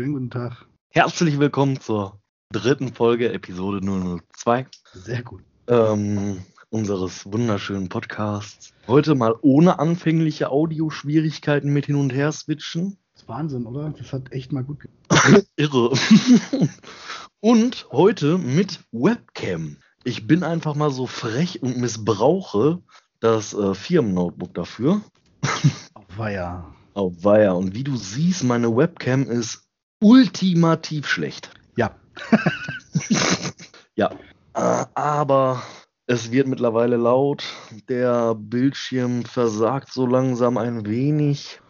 Schönen guten Tag. Herzlich willkommen zur dritten Folge, Episode 002. Sehr gut. Ähm, unseres wunderschönen Podcasts. Heute mal ohne anfängliche Audioschwierigkeiten mit hin und her switchen. Das ist Wahnsinn, oder? Das hat echt mal gut Irre. und heute mit Webcam. Ich bin einfach mal so frech und missbrauche das äh, Firmennotebook dafür. Auf Weiher. Auf Weiher. Und wie du siehst, meine Webcam ist ultimativ schlecht. Ja. ja. Äh, aber es wird mittlerweile laut. Der Bildschirm versagt so langsam ein wenig.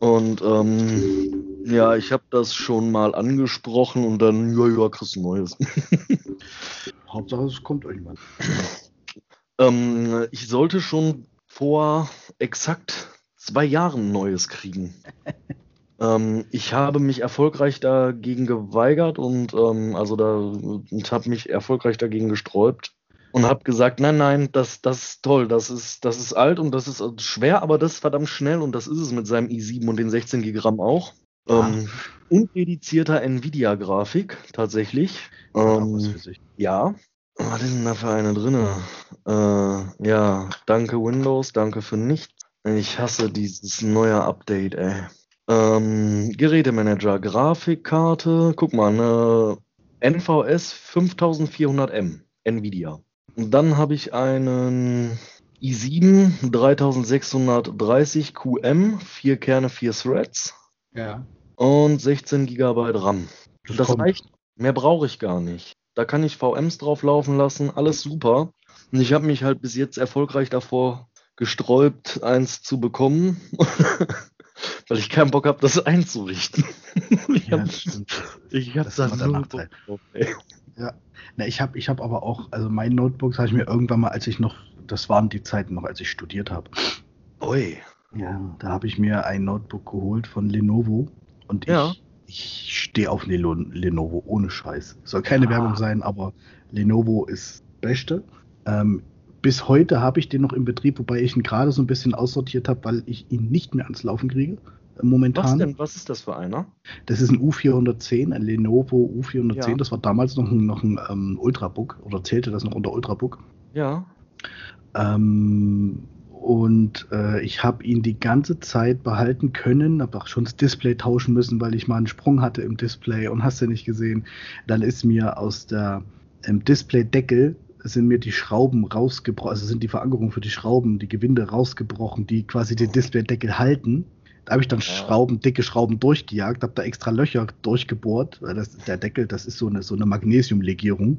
Und ähm, ja, ich habe das schon mal angesprochen und dann, ja, ja, kriegst du Neues. Hauptsache, es kommt irgendwann. ähm, ich sollte schon vor exakt zwei Jahren Neues kriegen. ähm, ich habe mich erfolgreich dagegen geweigert und ähm, also da und habe mich erfolgreich dagegen gesträubt und habe gesagt, nein, nein, das, das ist toll, das ist, das ist alt und das ist schwer, aber das ist verdammt schnell und das ist es mit seinem i7 und den 16 GB auch. Ähm, undedizierter Nvidia-Grafik, tatsächlich. Ähm, ja. Was ist denn da für eine drin? Äh, ja, danke Windows, danke für nichts. Ich hasse dieses neue Update, ey. Ähm, Gerätemanager, Grafikkarte, guck mal, eine NVS 5400M, Nvidia. Und dann habe ich einen i7 3630 QM, vier Kerne, vier Threads. Ja. Und 16 GB RAM. Das, Das reicht. Mehr brauche ich gar nicht. Da kann ich VMs drauf laufen lassen, alles super. Und ich habe mich halt bis jetzt erfolgreich davor gesträubt, eins zu bekommen, weil ich keinen Bock habe, das einzurichten. ich habe ich hab Das da. Bock drauf, ey. Ja. Na, ich habe ich hab aber auch, also mein Notebook habe ich mir irgendwann mal, als ich noch, das waren die Zeiten noch, als ich studiert habe. Ui. Ja, da habe ich mir ein Notebook geholt von Lenovo und ich, Ja. ich stehe auf Lelo- Lenovo ohne Scheiß. Soll keine Ah. Werbung sein, aber Lenovo ist Beste. Ähm, bis heute habe ich den noch im Betrieb, wobei ich ihn gerade so ein bisschen aussortiert habe, weil ich ihn nicht mehr ans Laufen kriege. äh, Was Momentan. denn? Was ist das für einer? Das ist ein U410, ein Lenovo U410. Ja. Das war damals noch ein, noch ein ähm, Ultrabook oder zählte das noch unter Ultrabook. Ja. Ähm, und äh, ich habe ihn die ganze Zeit behalten können, habe auch schon das Display tauschen müssen, weil ich mal einen Sprung hatte im Display und hast du nicht gesehen. Dann ist mir aus der ähm, Displaydeckel sind mir die Schrauben rausgebrochen, also sind die Verankerungen für die Schrauben, die Gewinde rausgebrochen, die quasi den Displaydeckel halten. Da habe ich dann. Schrauben, dicke Schrauben durchgejagt, habe da extra Löcher durchgebohrt, weil das, der Deckel, das ist so eine, so eine Magnesiumlegierung.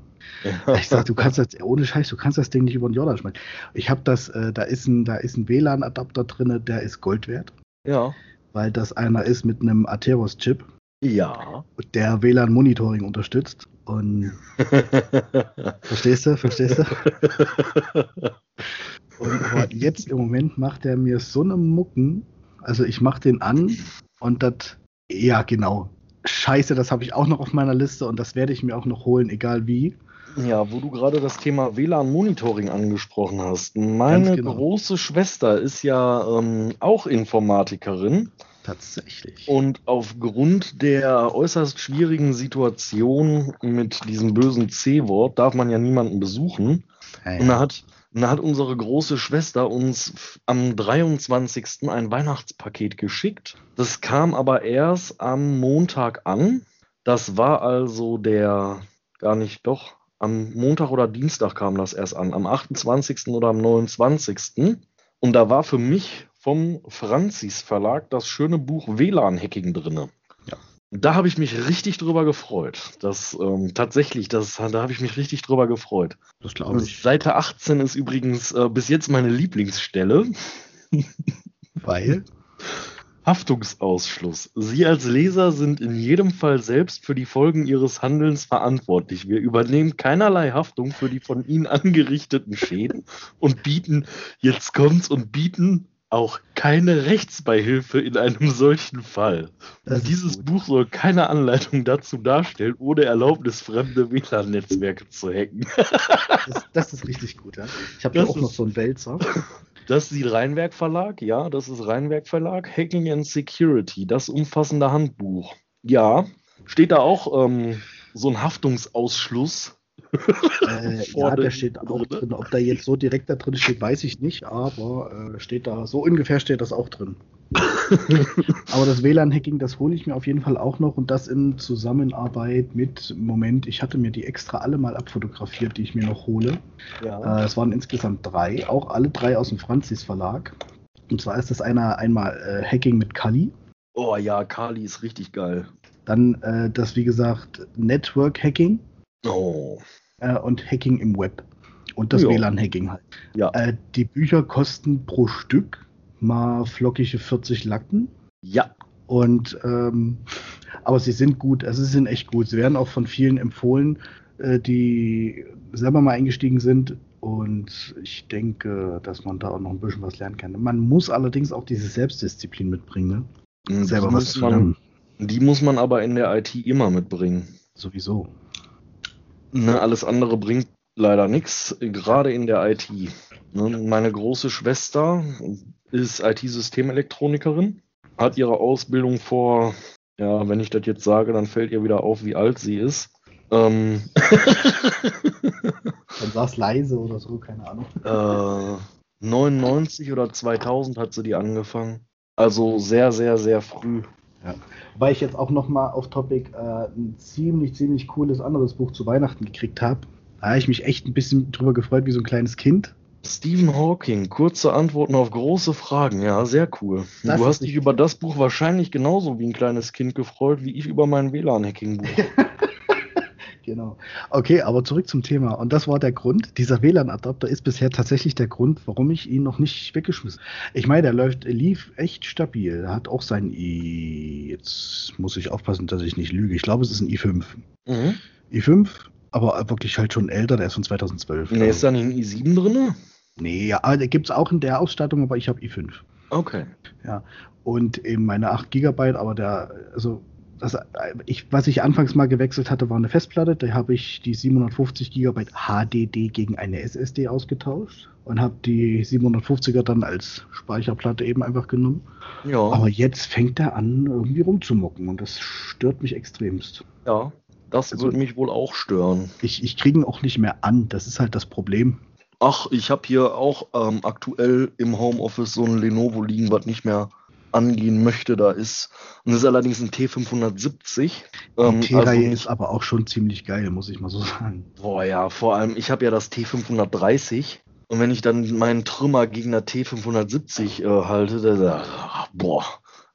Ich sag, du kannst das, ohne Scheiß, du kannst das Ding nicht über den Jordan schmeißen. Ich habe das, äh, da ist ein, da ist ein WLAN-Adapter drin, der ist Gold wert, ja. weil das einer ist mit einem Atheros-Chip, Ja. der WLAN-Monitoring unterstützt. Und verstehst du, verstehst du? Und jetzt im Moment macht er mir so eine Mucken. Also ich mache den an und das, ja genau. Scheiße, das habe ich auch noch auf meiner Liste und das werde ich mir auch noch holen, egal wie. Ja, wo du gerade das Thema WLAN-Monitoring angesprochen hast. Meine genau. große Schwester ist ja ähm, auch Informatikerin Tatsächlich. und aufgrund der äußerst schwierigen Situation mit diesem bösen C-Wort darf man ja niemanden besuchen. Ja, Und da hat, da hat unsere große Schwester uns am 23. ein Weihnachtspaket geschickt. Das kam aber erst am Montag an. Das war also der, gar nicht, doch, am Montag oder Dienstag kam das erst an, am 28. oder am 29. Und da war für mich vom Franzis Verlag das schöne Buch WLAN-Hacking drinne. Ja. Da habe ich mich richtig drüber gefreut. Das ähm, tatsächlich, das, da habe ich mich richtig drüber gefreut. das glaube ich. Seite 18 ist übrigens äh, bis jetzt meine Lieblingsstelle. Weil? Haftungsausschluss. Sie als Leser sind in jedem Fall selbst für die Folgen Ihres Handelns verantwortlich. Wir übernehmen keinerlei Haftung für die von Ihnen angerichteten Schäden und bieten, jetzt kommt's, und bieten auch keine Rechtsbeihilfe in einem solchen Fall. Dieses gut. Buch soll keine Anleitung dazu darstellen, ohne Erlaubnis fremde WLAN-Netzwerke zu hacken. Das, das ist richtig gut, ja. Ich habe ja auch noch ist- so einen Wälzer. Das ist die Rheinwerk Verlag, ja, das ist Rheinwerk Verlag, Hacking and Security, das umfassende Handbuch. Ja, Steht da auch ähm, so ein Haftungsausschluss? Äh, ja, der steht auch drin. Ob da jetzt so direkt da drin steht, weiß ich nicht, aber äh, steht da, so ungefähr steht das auch drin. aber das WLAN-Hacking, das hole ich mir auf jeden Fall auch noch und das in Zusammenarbeit mit, Moment, ich hatte mir die extra alle mal abfotografiert, die ich mir noch hole. Ja. Äh, es waren insgesamt drei, auch alle drei aus dem Franzis Verlag. Und zwar ist das einer einmal äh, Hacking mit Kali. Oh ja, Kali ist richtig geil. Dann äh, das, wie gesagt, Network Hacking. Oh. Äh, und Hacking im Web. Und das WLAN-Hacking halt. Ja. Äh, die Bücher kosten pro Stück mal flockige 40 Lacken. Ja. Und ähm, aber sie sind gut, also sie sind echt gut. Sie werden auch von vielen empfohlen, äh, die selber mal eingestiegen sind. Und ich denke, dass man da auch noch ein bisschen was lernen kann. Man muss allerdings auch diese Selbstdisziplin mitbringen. Ne? Die selber was zu lernen. Die muss man aber in der IT immer mitbringen. Sowieso. Ne, alles andere bringt leider nichts, gerade in der IT. Ne, meine große Schwester ist IT-Systemelekronikerin, hat ihre Ausbildung vor, ja, wenn ich das jetzt sage, dann fällt ihr wieder auf, wie alt sie ist. Ähm, dann war es leise oder so, keine Ahnung. Äh, 99 oder 2000 hat sie die angefangen. Also sehr, sehr, sehr früh. Ja. Weil ich jetzt auch nochmal auf Topic äh, ein ziemlich, ziemlich cooles anderes Buch zu Weihnachten gekriegt habe. Da habe ich mich echt ein bisschen drüber gefreut, wie so ein kleines Kind. Stephen Hawking, kurze Antworten auf große Fragen. Ja, sehr cool. Das du hast dich über das Buch wahrscheinlich genauso wie ein kleines Kind gefreut, wie ich über mein WLAN-Hacking-Buch. Genau. Okay, aber zurück zum Thema. Und das war der Grund. Dieser WLAN-Adapter ist bisher tatsächlich der Grund, warum ich ihn noch nicht weggeschmissen Ich meine, der läuft, lief echt stabil. Er hat auch sein i. Jetzt muss ich aufpassen, dass ich nicht lüge. Ich glaube, es ist ein i5. Mhm. i5, aber wirklich halt schon älter. Der ist von 2012. Nee, ist da nicht ein i7 drin? Nee, ja, aber der gibt es auch in der Ausstattung, aber ich habe i5. Okay. Ja. Und eben meine 8 GB, aber der, also das, ich, was ich anfangs mal gewechselt hatte, war eine Festplatte. Da habe ich die 750 GB HDD gegen eine SSD ausgetauscht und habe die 750er dann als Speicherplatte eben einfach genommen. Ja. Aber jetzt fängt er an, irgendwie rumzumucken und das stört mich extremst. Ja, das also, wird mich wohl auch stören. Ich, ich kriege ihn auch nicht mehr an, das ist halt das Problem. Ach, ich habe hier auch ähm, aktuell im Homeoffice so ein Lenovo liegen, was nicht mehr angehen möchte, da ist. Und das ist allerdings ein T570. Ähm, die T-Reihe also ist aber auch schon ziemlich geil, muss ich mal so sagen. Boah, ja, vor allem, ich habe ja das T530. Und wenn ich dann meinen Trümmer gegen der T570 äh, halte, da, boah,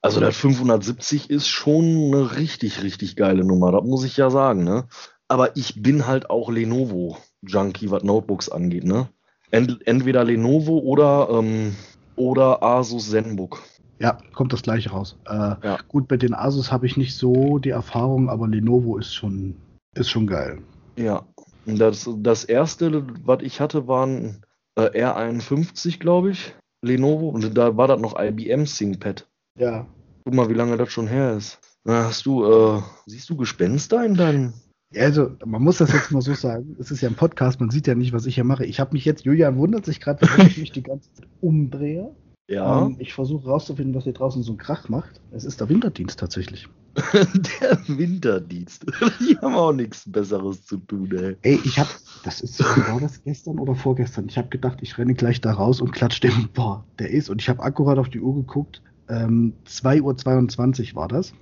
also der 570 ist schon eine richtig, richtig geile Nummer, das muss ich ja sagen, ne? Aber ich bin halt auch Lenovo-Junkie, was Notebooks angeht, ne? Ent entweder Lenovo oder, ähm, oder Asus ZenBook. Ja, kommt das gleiche raus. Äh, ja. Gut, bei den Asus habe ich nicht so die Erfahrung, aber Lenovo ist schon, ist schon geil. Ja, das, das erste, was ich hatte, waren äh, R51, glaube ich. Lenovo. Und da war das noch IBM ThinkPad. Ja. Guck mal, wie lange das schon her ist. Hast du, äh, siehst du Gespenster in deinem. Ja, also, man muss das jetzt mal so sagen. Es ist ja ein Podcast, man sieht ja nicht, was ich hier mache. Ich habe mich jetzt, Julian wundert sich gerade, warum ich mich die ganze Zeit umdrehe. Ja. Ähm, ich versuche rauszufinden, was hier draußen so ein Krach macht. Es ist der Winterdienst tatsächlich. der Winterdienst. Die haben auch nichts Besseres zu tun, ey. Ey, ich hab, das ist, war das gestern oder vorgestern? Ich habe gedacht, ich renne gleich da raus und klatsch dem, boah, der ist. Und ich habe akkurat auf die Uhr geguckt. Ähm, 2.22 Uhr war das.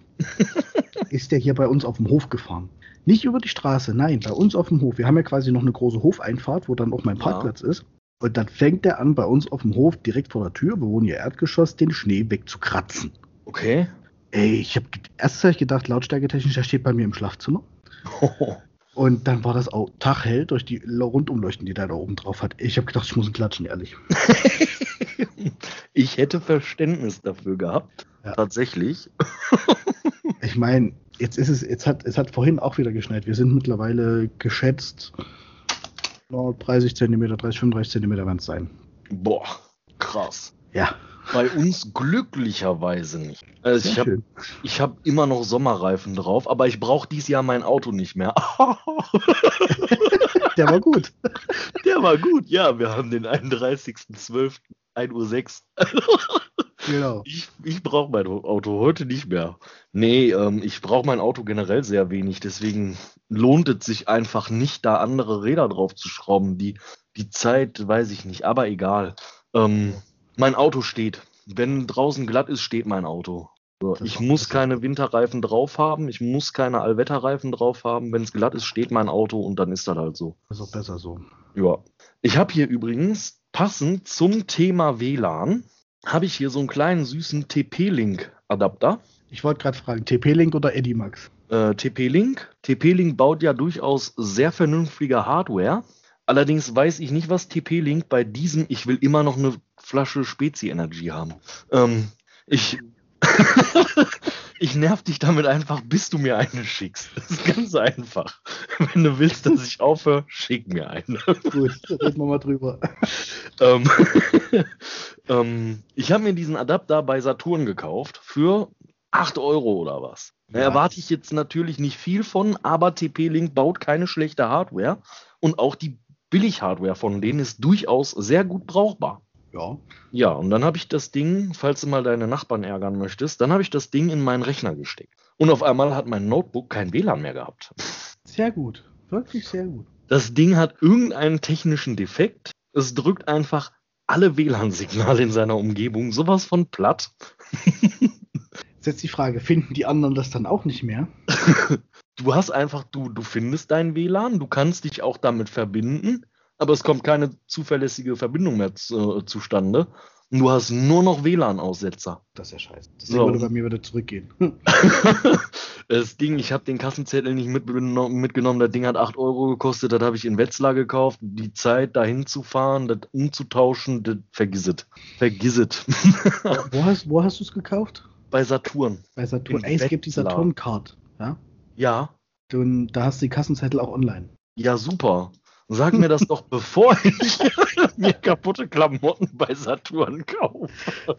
ist der hier bei uns auf dem Hof gefahren. Nicht über die Straße, nein, bei uns auf dem Hof. Wir haben ja quasi noch eine große Hofeinfahrt, wo dann auch mein Parkplatz ja. ist. Und dann fängt er an, bei uns auf dem Hof direkt vor der Tür, wir wohnen ja Erdgeschoss, den Schnee wegzukratzen. Okay. Ey, ich habe erst hab ich gedacht, lautstärketechnisch, der steht bei mir im Schlafzimmer. Oh. Und dann war das auch taghell durch die Rundumleuchten, die der da oben drauf hat. Ich habe gedacht, ich muss ihn klatschen, ehrlich. ich hätte Verständnis dafür gehabt. Ja. Tatsächlich. ich meine, jetzt ist es, jetzt hat, es hat vorhin auch wieder geschneit. Wir sind mittlerweile geschätzt 30 cm, 30, 35 cm werden es sein. Boah, krass. Ja. Bei uns glücklicherweise nicht. Also ich habe hab immer noch Sommerreifen drauf, aber ich brauche dieses Jahr mein Auto nicht mehr. Der war gut. Der war gut, ja. Wir haben den 31.12. 1 Uhr 6. Genau. Ich, ich brauche mein Auto heute nicht mehr. Nee, ähm, ich brauche mein Auto generell sehr wenig. Deswegen lohnt es sich einfach nicht, da andere Räder drauf zu schrauben. Die, die Zeit weiß ich nicht, aber egal. Ähm, mein Auto steht. Wenn draußen glatt ist, steht mein Auto. So, ich muss keine Winterreifen drauf haben. Ich muss keine Allwetterreifen drauf haben. Wenn es glatt ist, steht mein Auto und dann ist das halt so. Das ist auch besser so. Ja. Ich habe hier übrigens passend zum Thema WLAN habe ich hier so einen kleinen süßen TP-Link-Adapter. Ich wollte gerade fragen, TP-Link oder Edimax? Äh, TP-Link. TP-Link baut ja durchaus sehr vernünftige Hardware. Allerdings weiß ich nicht, was TP-Link bei diesem, ich will immer noch eine Flasche Spezi-Energy haben. Ähm, ich, ich nerv dich damit einfach, bis du mir eine schickst. Das ist ganz einfach. Wenn du willst, dass ich aufhöre, schick mir eine. Gut, reden wir mal drüber. Ähm, ähm, ich habe mir diesen Adapter bei Saturn gekauft für 8 Euro oder was. Da Ja. erwarte ich jetzt natürlich nicht viel von, aber TP-Link baut keine schlechte Hardware und auch die Billig-Hardware von denen ist durchaus sehr gut brauchbar. Ja. Ja, und dann habe ich das Ding, falls du mal deine Nachbarn ärgern möchtest, dann habe ich das Ding in meinen Rechner gesteckt. Und auf einmal hat mein Notebook kein WLAN mehr gehabt. Sehr gut. Wirklich sehr gut. Das Ding hat irgendeinen technischen Defekt. Es drückt einfach alle WLAN-Signale in seiner Umgebung sowas von platt. Jetzt die Frage, finden die anderen das dann auch nicht mehr? Du hast einfach, du, du findest dein WLAN, du kannst dich auch damit verbinden, aber es kommt keine zuverlässige Verbindung mehr zu, äh, zustande. Und du hast nur noch WLAN-Aussetzer. Das ist ja scheiße. Das So. würde bei mir wieder zurückgehen. das Ding, ich habe den Kassenzettel nicht mitbeno- mitgenommen, das Ding hat 8 Euro gekostet, das habe ich in Wetzlar gekauft. Die Zeit, dahin zu fahren, das umzutauschen, das vergiss es. Vergiss es. wo hast, wo hast du es gekauft? Bei Saturn. Bei Saturn. In Ey, es gibt die. Saturn-Card. Ja? Ja, Und da hast du die Kassenzettel auch online. ja, super. Sag mir das doch, bevor ich mir kaputte Klamotten bei Saturn kaufe.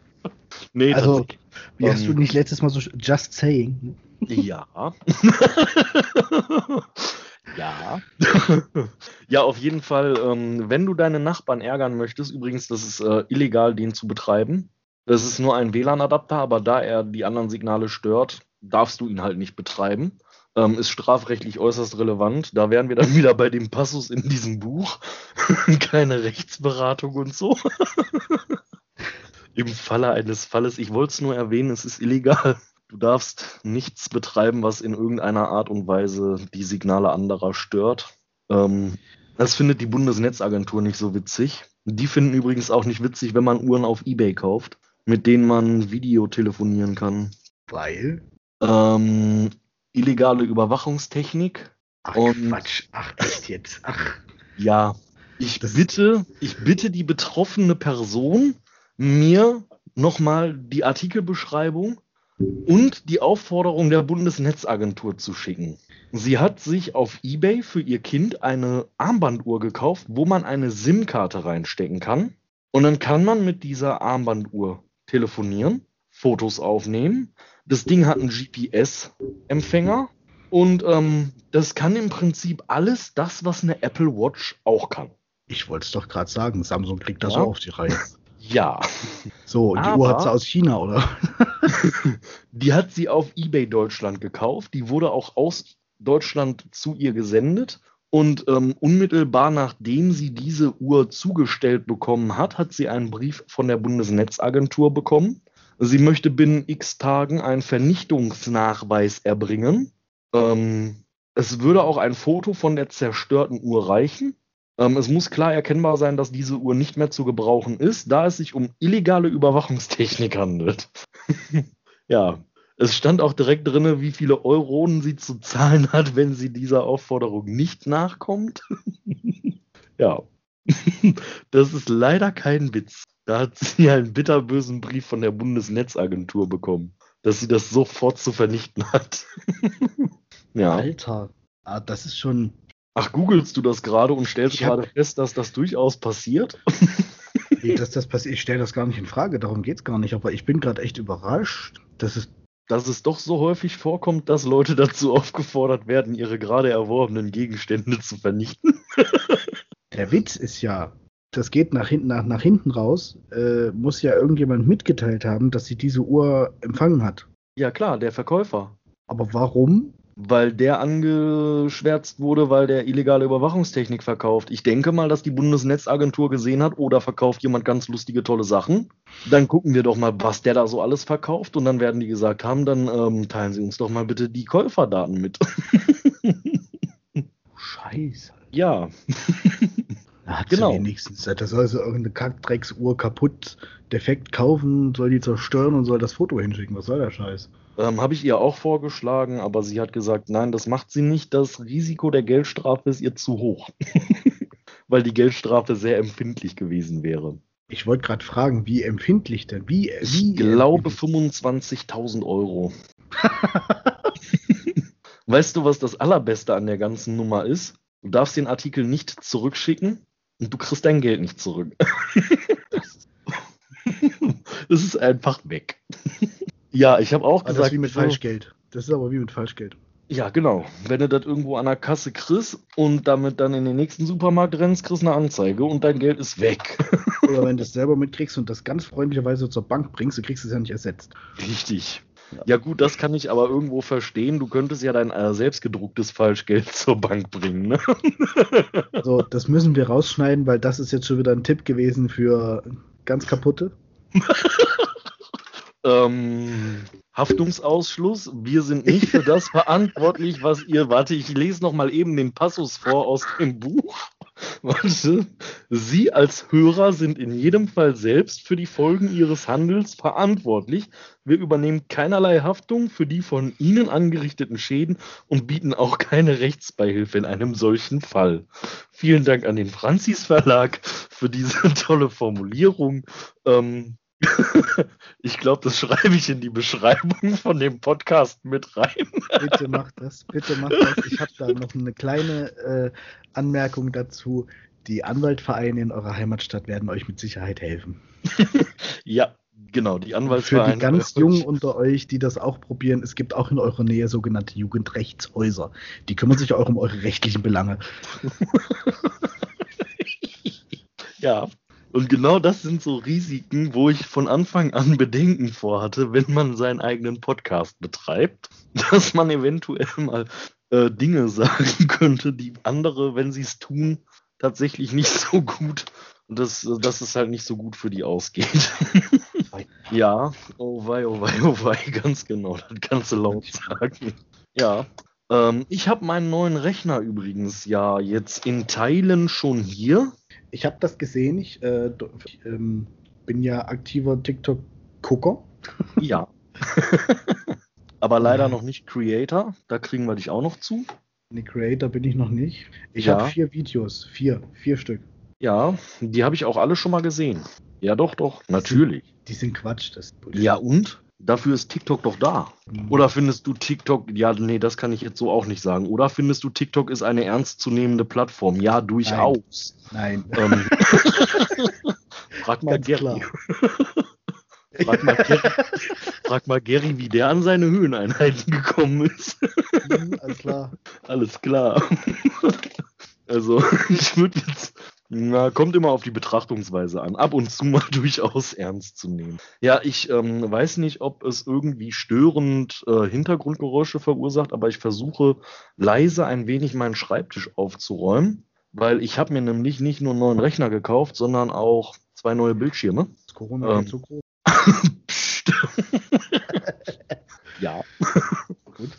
nee, Also, das, Wie hast du Ähm. nicht letztes Mal so just saying? ja. ja. ja, auf jeden Fall, ähm, wenn du deine Nachbarn ärgern möchtest, übrigens, das ist äh, illegal, den zu betreiben. Das ist nur ein WLAN-Adapter, aber da er die anderen Signale stört, darfst du ihn halt nicht betreiben. Ähm, ist strafrechtlich äußerst relevant. Da wären wir dann wieder bei dem Passus in diesem Buch. Keine Rechtsberatung und so. Im Falle eines Falles, ich wollte es nur erwähnen, es ist illegal. Du darfst nichts betreiben, was in irgendeiner Art und Weise die Signale anderer stört. Ähm, das findet die Bundesnetzagentur nicht so witzig. Die finden übrigens auch nicht witzig, wenn man Uhren auf Ebay kauft, mit denen man Video telefonieren kann. Weil? Ähm, illegale Überwachungstechnik. Ach, Und- Quatsch. Ach, echt jetzt. Ach. Ja, ich Das- bitte, ich bitte die betroffene Person, mir nochmal die Artikelbeschreibung und die Aufforderung der Bundesnetzagentur zu schicken. Sie hat sich auf eBay für ihr Kind eine Armbanduhr gekauft, wo man eine SIM-Karte reinstecken kann. Und dann kann man mit dieser Armbanduhr telefonieren, Fotos aufnehmen. Das Ding hat einen GPS-Empfänger und ähm, das kann im Prinzip alles das, was eine Apple Watch auch kann. Ich wollte es doch gerade sagen. Samsung kriegt das Ja. auch auf die Reihe. Ja, So, und die Aber- Uhr hat sie aus China, oder? die hat sie auf eBay Deutschland gekauft. Die wurde auch aus Deutschland zu ihr gesendet. Und ähm, unmittelbar nachdem sie diese Uhr zugestellt bekommen hat, hat sie einen Brief von der Bundesnetzagentur bekommen. Sie möchte binnen x Tagen einen Vernichtungsnachweis erbringen. Ähm, es würde auch ein Foto von der zerstörten Uhr reichen. Ähm, es muss klar erkennbar sein, dass diese Uhr nicht mehr zu gebrauchen ist, da es sich um illegale Überwachungstechnik handelt. ja, es stand auch direkt drin, wie viele Euronen sie zu zahlen hat, wenn sie dieser Aufforderung nicht nachkommt. ja, das ist leider kein Witz. Da hat sie einen bitterbösen Brief von der Bundesnetzagentur bekommen, dass sie das sofort zu vernichten hat. ja. Alter. Ah, das ist schon. Ach, googelst du das gerade und stellst hab- gerade fest, dass das durchaus passiert? Nee, dass das passiert. Ich stelle das gar nicht in Frage. Darum geht es gar nicht. Aber ich bin gerade echt überrascht. Das ist. Dass es doch so häufig vorkommt, dass Leute dazu aufgefordert werden, ihre gerade erworbenen Gegenstände zu vernichten. Der Witz ist ja, das geht nach hinten, nach, nach hinten raus, äh, muss ja irgendjemand mitgeteilt haben, dass sie diese Uhr empfangen hat. Ja klar, der Verkäufer. Aber warum? Weil der angeschwärzt wurde, weil der illegale Überwachungstechnik verkauft. Ich denke mal, dass die Bundesnetzagentur gesehen hat, oder verkauft jemand ganz lustige, tolle Sachen. Dann gucken wir doch mal, was der da so alles verkauft. Und dann werden die gesagt haben, dann ähm, teilen Sie uns doch mal bitte die Käuferdaten mit. Scheiße. ja. Da hat Genau. sie wenigstens. Da soll sie irgendeine Kackdrecksuhr kaputt, defekt kaufen, soll die zerstören und soll das Foto hinschicken. Was soll der Scheiß? Ähm, Habe ich ihr auch vorgeschlagen, aber sie hat gesagt, nein, das macht sie nicht. Das Risiko der Geldstrafe ist ihr zu hoch. Weil die Geldstrafe sehr empfindlich gewesen wäre. Ich wollte gerade fragen, wie empfindlich denn? Wie, wie Ich glaube empfindlich? 25.000 Euro. weißt du, was das Allerbeste an der ganzen Nummer ist? Du darfst den Artikel nicht zurückschicken und du kriegst dein Geld nicht zurück. Es ist einfach weg. ja, ich habe auch das gesagt, ist wie mit Falschgeld. Das ist aber wie mit Falschgeld. Ja, genau. Wenn du das irgendwo an der Kasse kriegst und damit dann in den nächsten Supermarkt rennst, kriegst du eine Anzeige und dein Geld ist weg. Oder wenn du es selber mitkriegst und das ganz freundlicherweise zur Bank bringst, du kriegst es ja nicht ersetzt. Richtig. Ja. Gut, das kann ich aber irgendwo verstehen. Du könntest ja dein äh, selbstgedrucktes Falschgeld zur Bank bringen. Ne? Also, das müssen wir rausschneiden, weil das ist jetzt schon wieder ein Tipp gewesen für ganz kaputte. Ähm, Haftungsausschluss. Wir sind nicht für das verantwortlich, was ihr. Warte, ich lese noch mal eben den Passus vor aus dem Buch. Warte. Sie als Hörer sind in jedem Fall selbst für die Folgen ihres Handels verantwortlich. Wir übernehmen keinerlei Haftung für die von Ihnen angerichteten Schäden und bieten auch keine Rechtsbeihilfe in einem solchen Fall. Vielen Dank an den Franzis Verlag für diese tolle Formulierung. Ähm, ich glaube, das schreibe ich in die Beschreibung von dem Podcast mit rein. Bitte mach das, bitte mach das. Ich habe da noch eine kleine äh, Anmerkung dazu. Die Anwaltvereine in eurer Heimatstadt werden euch mit Sicherheit helfen. Ja, genau, die Für Anwaltsvereine. die ganz Jungen unter euch, die das auch probieren, es gibt auch in eurer Nähe sogenannte Jugendrechtshäuser. Die kümmern sich auch um eure rechtlichen Belange. Ja. Und genau das sind so Risiken, wo ich von Anfang an Bedenken vorhatte, wenn man seinen eigenen Podcast betreibt, dass man eventuell mal äh, Dinge sagen könnte, die andere, wenn sie es tun, tatsächlich nicht so gut und das, dass es halt nicht so gut für die ausgeht. ja, oh wei, oh wei, oh wei, ganz genau, das kannst du laut sagen. Ja, ähm, ich habe meinen neuen Rechner übrigens ja jetzt in Teilen schon hier. Ich habe das gesehen. Ich, äh, ich ähm, bin ja aktiver TikTok-Gucker. Ja. Aber leider noch nicht Creator. Da kriegen wir dich auch noch zu. Nee, Creator bin ich noch nicht. Ich Ja. habe vier Videos. Vier. Vier Stück. Ja, die habe ich auch alle schon mal gesehen. Ja, doch, doch, natürlich. Die sind Quatsch. Das. Ja, und? Dafür ist TikTok doch da. Mhm. Oder findest du TikTok, ja, nee, das kann ich jetzt so auch nicht sagen. Oder findest du TikTok ist eine ernstzunehmende Plattform? Ja, durchaus. Nein. Ähm, frag mal Ganz Gary. Frag mal, Gary, frag mal Gary, wie der an seine Höheneinheiten gekommen ist. Mhm, Alles klar. Alles klar. Also, ich würde jetzt. Na, kommt immer auf die Betrachtungsweise an. Ab und zu mal durchaus ernst zu nehmen. Ja, ich ähm, weiß nicht, ob es irgendwie störend äh, Hintergrundgeräusche verursacht, aber ich versuche leise ein wenig meinen Schreibtisch aufzuräumen, weil ich habe mir nämlich nicht nur einen neuen Rechner gekauft, sondern auch zwei neue Bildschirme. Ist Corona Ähm. so groß? Psst. ja. Gut.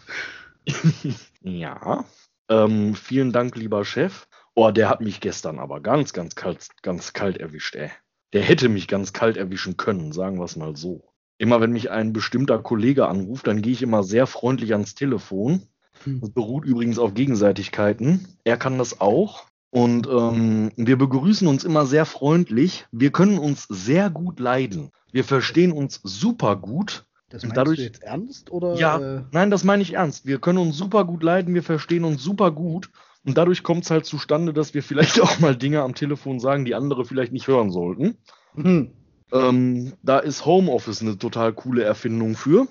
ja. Ähm, vielen Dank, lieber Chef. Oh, der hat mich gestern aber ganz, ganz kalt, ganz kalt erwischt, ey. Der hätte mich ganz kalt erwischen können, sagen wir es mal so. Immer wenn mich ein bestimmter Kollege anruft, dann gehe ich immer sehr freundlich ans Telefon. Hm. Das beruht übrigens auf Gegenseitigkeiten. Er kann das auch. Und ähm, wir begrüßen uns immer sehr freundlich. Wir können uns sehr gut leiden. Wir verstehen uns super gut. Das meinst dadurch- du jetzt ernst? Oder, Ja, äh, nein, das meine ich ernst. Wir können uns super gut leiden, wir verstehen uns super gut. Und dadurch kommt es halt zustande, dass wir vielleicht auch mal Dinge am Telefon sagen, die andere vielleicht nicht hören sollten. hm. Ähm, da ist Homeoffice eine total coole Erfindung für.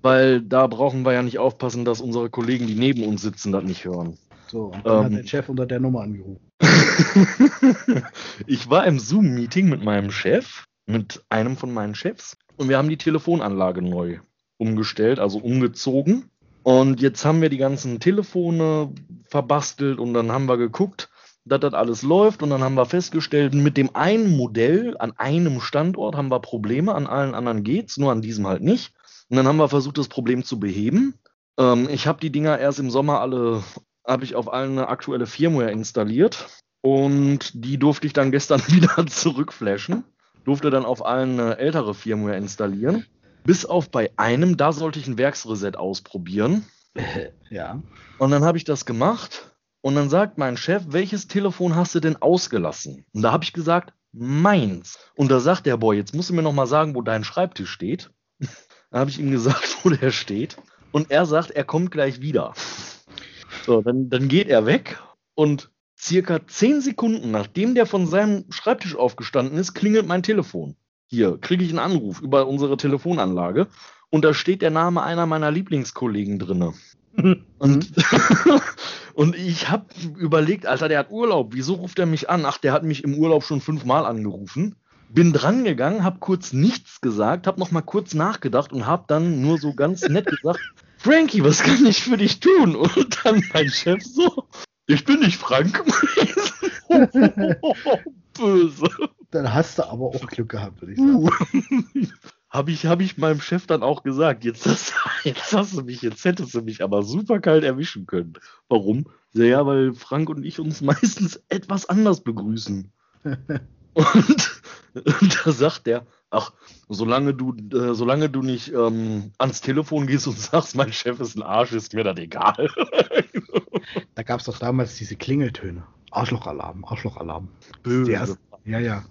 Weil da brauchen wir ja nicht aufpassen, dass unsere Kollegen, die neben uns sitzen, das nicht hören. So, und dann hat Ähm. der Chef unter der Nummer angerufen. ich war im Zoom-Meeting mit meinem Chef, mit einem von meinen Chefs, und wir haben die Telefonanlage neu umgestellt, also umgezogen. Und jetzt haben wir die ganzen Telefone verbastelt und dann haben wir geguckt, dass das alles läuft und dann haben wir festgestellt, mit dem einen Modell an einem Standort haben wir Probleme, an allen anderen geht's, nur an diesem halt nicht. Und dann haben wir versucht, das Problem zu beheben. Ähm, ich habe die Dinger erst im Sommer alle, habe ich auf allen eine aktuelle Firmware installiert und die durfte ich dann gestern wieder zurückflashen. Durfte dann auf allen eine ältere Firmware installieren. Bis auf bei einem, da sollte ich ein Werksreset ausprobieren. Ja. Und dann habe ich das gemacht und dann sagt mein Chef, welches Telefon hast du denn ausgelassen? Und da habe ich gesagt, meins. Und da sagt der Boy, jetzt musst du mir noch mal sagen, wo dein Schreibtisch steht. da habe ich ihm gesagt, wo der steht. Und er sagt, er kommt gleich wieder. So, dann, dann geht er weg und circa zehn Sekunden, nachdem der von seinem Schreibtisch aufgestanden ist, klingelt mein Telefon. Hier kriege ich einen Anruf über unsere Telefonanlage und da steht der Name einer meiner Lieblingskollegen drinne. Und, und ich habe überlegt, Alter, der hat Urlaub. Wieso ruft er mich an? Ach, der hat mich im Urlaub schon fünfmal angerufen. Bin dran gegangen, habe kurz nichts gesagt, habe noch mal kurz nachgedacht und habe dann nur so ganz nett gesagt, Frankie, was kann ich für dich tun? Und dann mein Chef so, ich bin nicht Frank. Böse. Dann hast du aber auch Glück gehabt, würde ich sagen. Habe ich, hab ich meinem Chef dann auch gesagt, jetzt hast, jetzt hast du mich, jetzt hättest du mich aber super kalt erwischen können. Warum? Ja, weil Frank und ich uns meistens etwas anders begrüßen. Und, und da sagt er, ach, solange du, äh, solange du nicht ähm, ans Telefon gehst und sagst, mein Chef ist ein Arsch, ist mir das egal. Da gab es doch damals diese Klingeltöne. Arschlochalarm, Arschlochalarm. Böse. Ja, ja.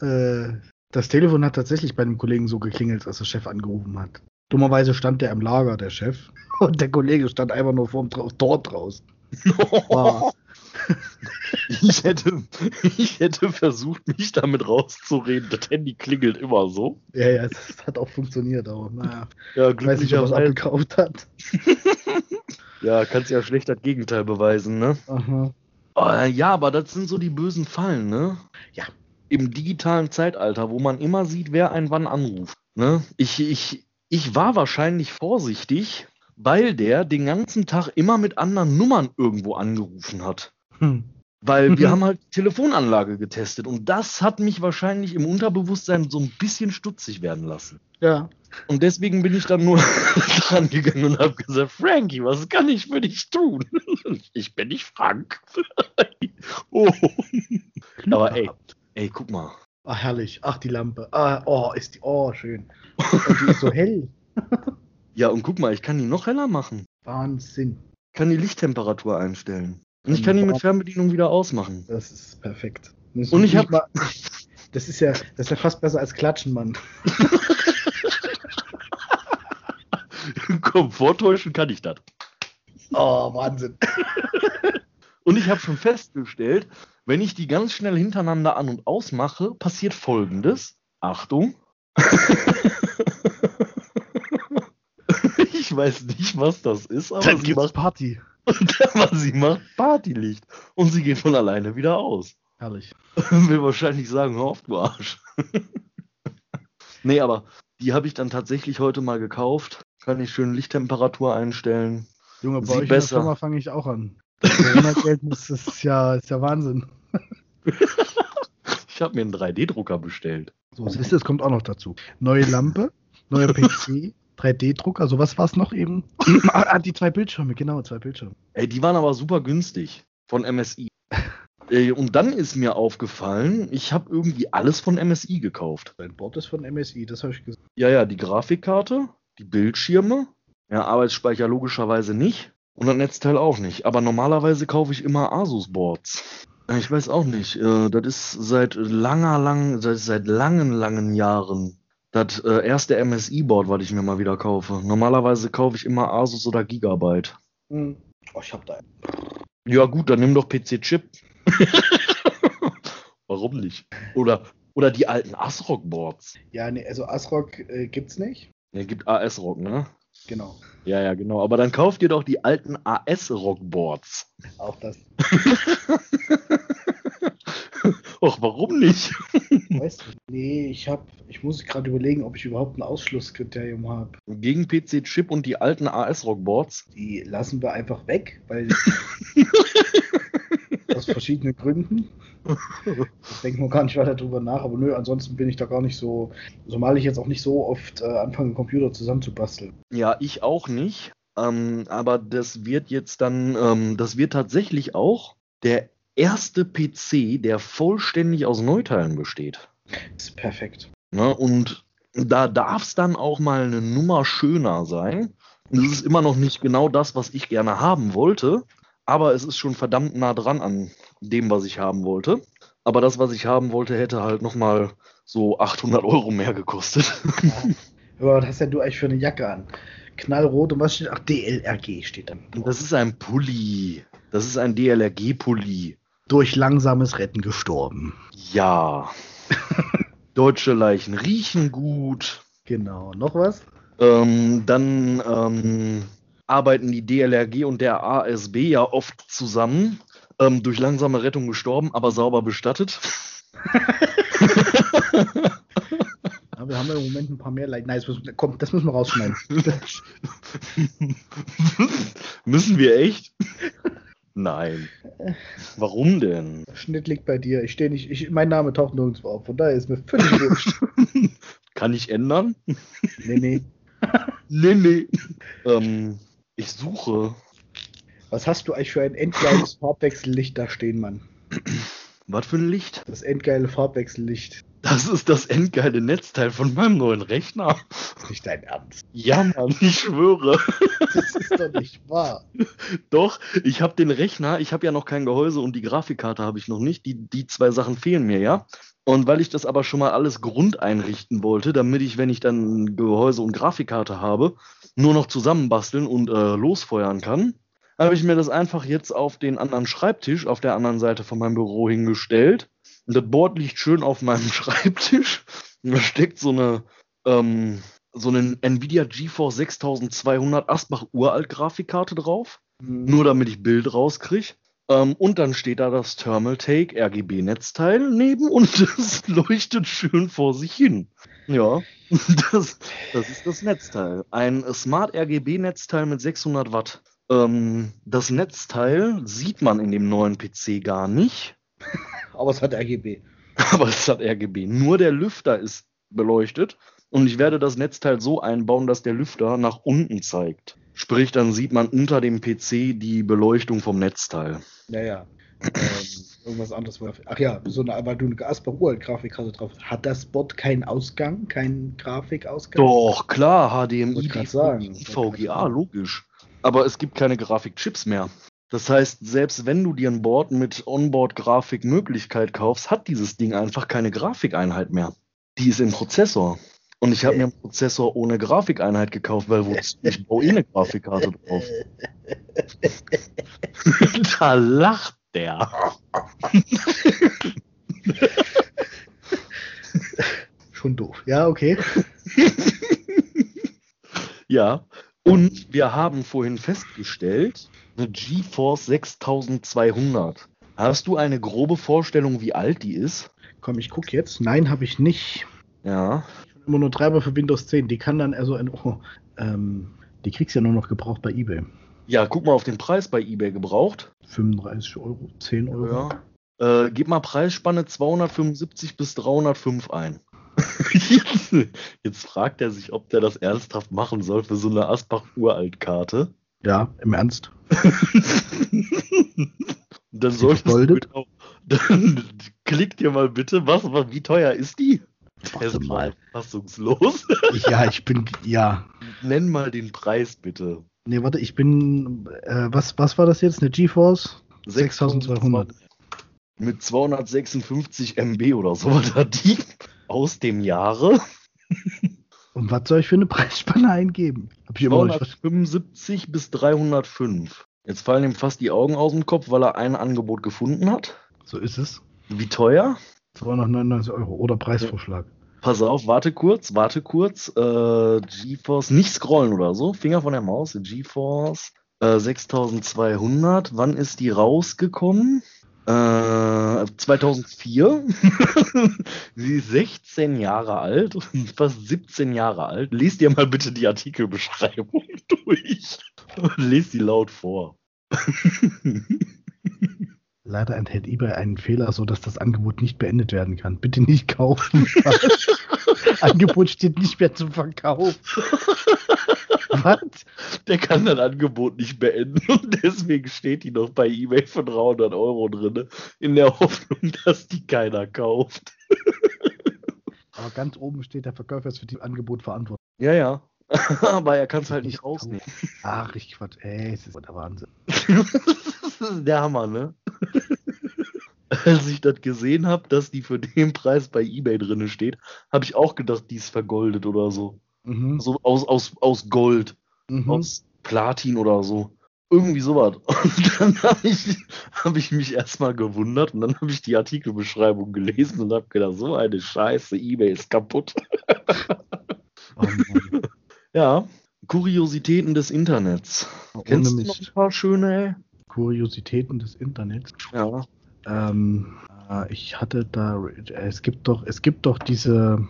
äh, das Telefon hat tatsächlich bei einem Kollegen so geklingelt, als der Chef angerufen hat. Dummerweise stand der im Lager, der Chef. Und der Kollege stand einfach nur vorm Tra Tor draußen. Ich hätte, ich hätte versucht, mich damit rauszureden. Das Handy klingelt immer so. ja, ja, es hat auch funktioniert, aber naja. Ja, Ich weiß nicht, ob es abgekauft hat. Ja, kannst ja schlecht das Gegenteil beweisen, ne? Aha. Oh, ja, aber das sind so die bösen Fallen, ne? Ja. Im digitalen Zeitalter, wo man immer sieht, wer einen wann anruft. Ne? Ich, ich, ich war wahrscheinlich vorsichtig, weil der den ganzen Tag immer mit anderen Nummern irgendwo angerufen hat. Hm. Weil wir Mhm. haben halt Telefonanlage getestet und das hat mich wahrscheinlich im Unterbewusstsein so ein bisschen stutzig werden lassen. Ja. Und deswegen bin ich dann nur dran gegangen und habe gesagt, Frankie, was kann ich für dich tun? Ich bin nicht Frank. oh. Aber ey, ey, guck mal. Ach, herrlich. Ach, die Lampe. Ah, oh, ist die. Oh, schön. Und die ist so hell. Ja, und guck mal, ich kann die noch heller machen. Wahnsinn. Ich kann die Lichttemperatur einstellen. Und ich kann die mit Fernbedienung wieder ausmachen. Das ist perfekt. Und ich hab- Mal, das ist ja, das ist ja fast besser als Klatschen, Mann. Komforttäuschen kann ich das. Oh, Wahnsinn. Und ich habe schon festgestellt, wenn ich die ganz schnell hintereinander an- und ausmache, passiert folgendes. Achtung. ich weiß nicht, was das ist, aber Dann sie, gibt's macht, Party. Aber sie macht Partylicht. Und sie geht von alleine wieder aus. Herrlich. Will wahrscheinlich sagen, hör auf, du Arsch. nee, aber die habe ich dann tatsächlich heute mal gekauft. Kann ich schön Lichttemperatur einstellen. Junge, bei Sieht euch in der besser. Firma fange ich auch an. Das Corona-Geld muss, das ist ja, ist ja Wahnsinn. Ich habe mir einen 3D-Drucker bestellt. So, siehst du, das kommt auch noch dazu. Neue Lampe, neuer PC, 3D-Drucker, so was war es noch eben? ah, die zwei Bildschirme, genau, zwei Bildschirme. Ey, die waren aber super günstig von MSI. Und dann ist mir aufgefallen, ich habe irgendwie alles von MSI gekauft. Dein Board ist von MSI, das habe ich gesehen. Ja, ja, die Grafikkarte, die Bildschirme, ja, Arbeitsspeicher logischerweise nicht und das Netzteil auch nicht. Aber normalerweise kaufe ich immer Asus-Boards. Ich weiß auch nicht. Äh, das ist seit langer, lang, seit, seit langen, langen Jahren das äh, erste MSI-Board, was ich mir mal wieder kaufe. Normalerweise kaufe ich immer Asus oder Gigabyte. Hm. Oh, ich hab da einen. Ja, gut, dann nimm doch PC-Chip. Warum nicht? Oder, oder die alten ASRock-Boards. Ja, nee, also ASRock äh, gibt's nicht. Ja, gibt AS-Rock, ne? Genau. Ja, ja, genau. Aber dann kauft ihr doch die alten AS-Rockboards. Auch das. Och, warum nicht? Weißt du, nee, ich hab, ich muss gerade überlegen, ob ich überhaupt ein Ausschlusskriterium habe. Gegen PC-Chip und die alten AS-Rockboards? Die lassen wir einfach weg, weil aus verschiedenen Gründen. Ich denke mal gar nicht weiter drüber nach, aber nö, ansonsten bin ich da gar nicht so, zumal ich jetzt auch nicht so oft äh, anfange, einen Computer zusammenzubasteln. Ja, ich auch nicht. Ähm, aber das wird jetzt dann, ähm, das wird tatsächlich auch der erste PC, der vollständig aus Neuteilen besteht. Das ist perfekt. Ne? Und da darf es dann auch mal eine Nummer schöner sein. Und es ist immer noch nicht genau das, was ich gerne haben wollte, aber es ist schon verdammt nah dran an dem, was ich haben wollte. Aber das, was ich haben wollte, hätte halt nochmal so 800 Euro mehr gekostet. Aber was hast denn du eigentlich für eine Jacke an? Knallrot und was steht? Ach, DLRG steht dann. Das ist ein Pulli. Das ist ein DLRG-Pulli. Durch langsames Retten gestorben. Ja. Deutsche Leichen riechen gut. Genau. Noch was? Ähm, dann ähm, arbeiten die DLRG und der ASB ja oft zusammen. Ähm, durch langsame Rettung gestorben, aber sauber bestattet. Ja, wir haben ja im Moment ein paar mehr Leute. Nein, das müssen, komm, das müssen wir rausschneiden. Müssen wir echt? Nein. Warum denn? Der Schnitt liegt bei dir. Ich stehe nicht. Ich, mein Name taucht nirgendwo auf. Von daher ist mir völlig wurscht. Kann ich ändern? Nee, nee. Nee, nee. Ähm, ich suche. Was hast du eigentlich für ein endgeiles Farbwechsellicht da stehen, Mann? Was für ein Licht? Das endgeile Farbwechsellicht. Das ist das endgeile Netzteil von meinem neuen Rechner. Nicht dein Ernst. Ja, Mann, ich schwöre. Das ist doch nicht wahr. Doch, ich habe den Rechner, ich habe ja noch kein Gehäuse und die Grafikkarte habe ich noch nicht. Die, die zwei Sachen fehlen mir ja. Und weil ich das aber schon mal alles grundeinrichten wollte, damit ich, wenn ich dann Gehäuse und Grafikkarte habe, nur noch zusammenbasteln und äh, losfeuern kann, habe ich mir das einfach jetzt auf den anderen Schreibtisch auf der anderen Seite von meinem Büro hingestellt. Das Board liegt schön auf meinem Schreibtisch. Und da steckt so eine, ähm, so eine Nvidia GeForce 6200 Asbach Uralt Grafikkarte drauf. Nur damit ich Bild rauskriege. Ähm, und dann steht da das Thermal Take RGB Netzteil neben und es leuchtet schön vor sich hin. Ja, das, das ist das Netzteil. Ein Smart RGB Netzteil mit 600 Watt. Ähm, das Netzteil sieht man in dem neuen PC gar nicht. Aber es hat RGB. Aber es hat RGB. Nur der Lüfter ist beleuchtet. Und ich werde das Netzteil so einbauen, dass der Lüfter nach unten zeigt. Sprich, dann sieht man unter dem PC die Beleuchtung vom Netzteil. Ja, ja. ähm, irgendwas anderes. Ach ja, so eine, weil du eine Asper Uralt Grafikkarte drauf hast. Hat das Board keinen Ausgang, keinen Grafikausgang? Doch, klar, HDMI, ich sagen. VGA, logisch. Aber es gibt keine Grafikchips mehr. Das heißt, selbst wenn du dir ein Board mit Onboard-Grafik-Möglichkeit kaufst, hat dieses Ding einfach keine Grafikeinheit mehr. Die ist im Prozessor. Und ich habe mir einen Prozessor ohne Grafikeinheit gekauft, weil wozu? Ich baue eh eine Grafikkarte drauf. da lacht der. Schon doof. Ja, okay. Ja, und wir haben vorhin festgestellt, eine GeForce 6200. Hast du eine grobe Vorstellung, wie alt die ist? Komm, ich guck jetzt. Nein, habe ich nicht. Ja. Immer nur Treiber für Windows 10. Die kann dann also ein. Oh, ähm, die kriegst du ja nur noch gebraucht bei eBay. Ja, guck mal auf den Preis bei eBay gebraucht. 35 Euro, 10 Euro. Ja. Äh, gib mal Preisspanne 275 bis 305 ein. jetzt, jetzt fragt er sich, ob der das ernsthaft machen soll für so eine Asbach-Uralt-Karte. Ja, im Ernst. Dann solltest du vergoldet? genau, dann klick dir mal bitte, was, was, wie teuer ist die? Warte mal. Fassungslos. Ja, ich bin. Ja. Nenn mal den Preis bitte. Nee, warte, ich bin. Äh, was, was war das jetzt? Eine GeForce? 6200. Mit 256 MB oder so hat die aus dem Jahre Und was soll ich für eine Preisspanne eingeben? Hab ich immer noch nicht verstanden. 275 bis 305. Jetzt fallen ihm fast die Augen aus dem Kopf, weil er ein Angebot gefunden hat. So ist es. Wie teuer? 299 Euro oder Preisvorschlag. Pass auf, warte kurz, warte kurz. Äh, GeForce, nicht scrollen oder so. Finger von der Maus. GeForce äh, 6200. Wann ist die rausgekommen? Äh, 2004. Sie ist 16 Jahre alt, fast 17 Jahre alt. Lies dir mal bitte die Artikelbeschreibung durch und lies die laut vor. Leider enthält eBay einen Fehler, sodass das Angebot nicht beendet werden kann. Bitte nicht kaufen. Angebot steht nicht mehr zum Verkauf. Was? Der kann das Angebot nicht beenden und deswegen steht die noch bei eBay für 300 Euro drin, in der Hoffnung, dass die keiner kauft. Aber ganz oben steht, der Verkäufer ist für das Angebot verantwortlich. Ja, ja. Aber er kann es halt nicht rausnehmen. Ach, ich Quatsch. Ey, es ist der Wahnsinn. das ist der Hammer, ne? Als ich das gesehen habe, dass die für den Preis bei eBay drin steht, habe ich auch gedacht, die ist vergoldet oder so. Mhm. So aus, aus, aus Gold, mhm. aus Platin oder so. Irgendwie sowas. Und dann habe ich, hab ich mich erstmal gewundert und dann habe ich die Artikelbeschreibung gelesen und habe gedacht, so eine Scheiße, eBay ist kaputt. Oh ja, Kuriositäten des Internets. Ohne Kennst du noch ein paar schöne? Kuriositäten des Internets. Ja. Ähm, äh, ich hatte da, es gibt doch, es gibt doch diese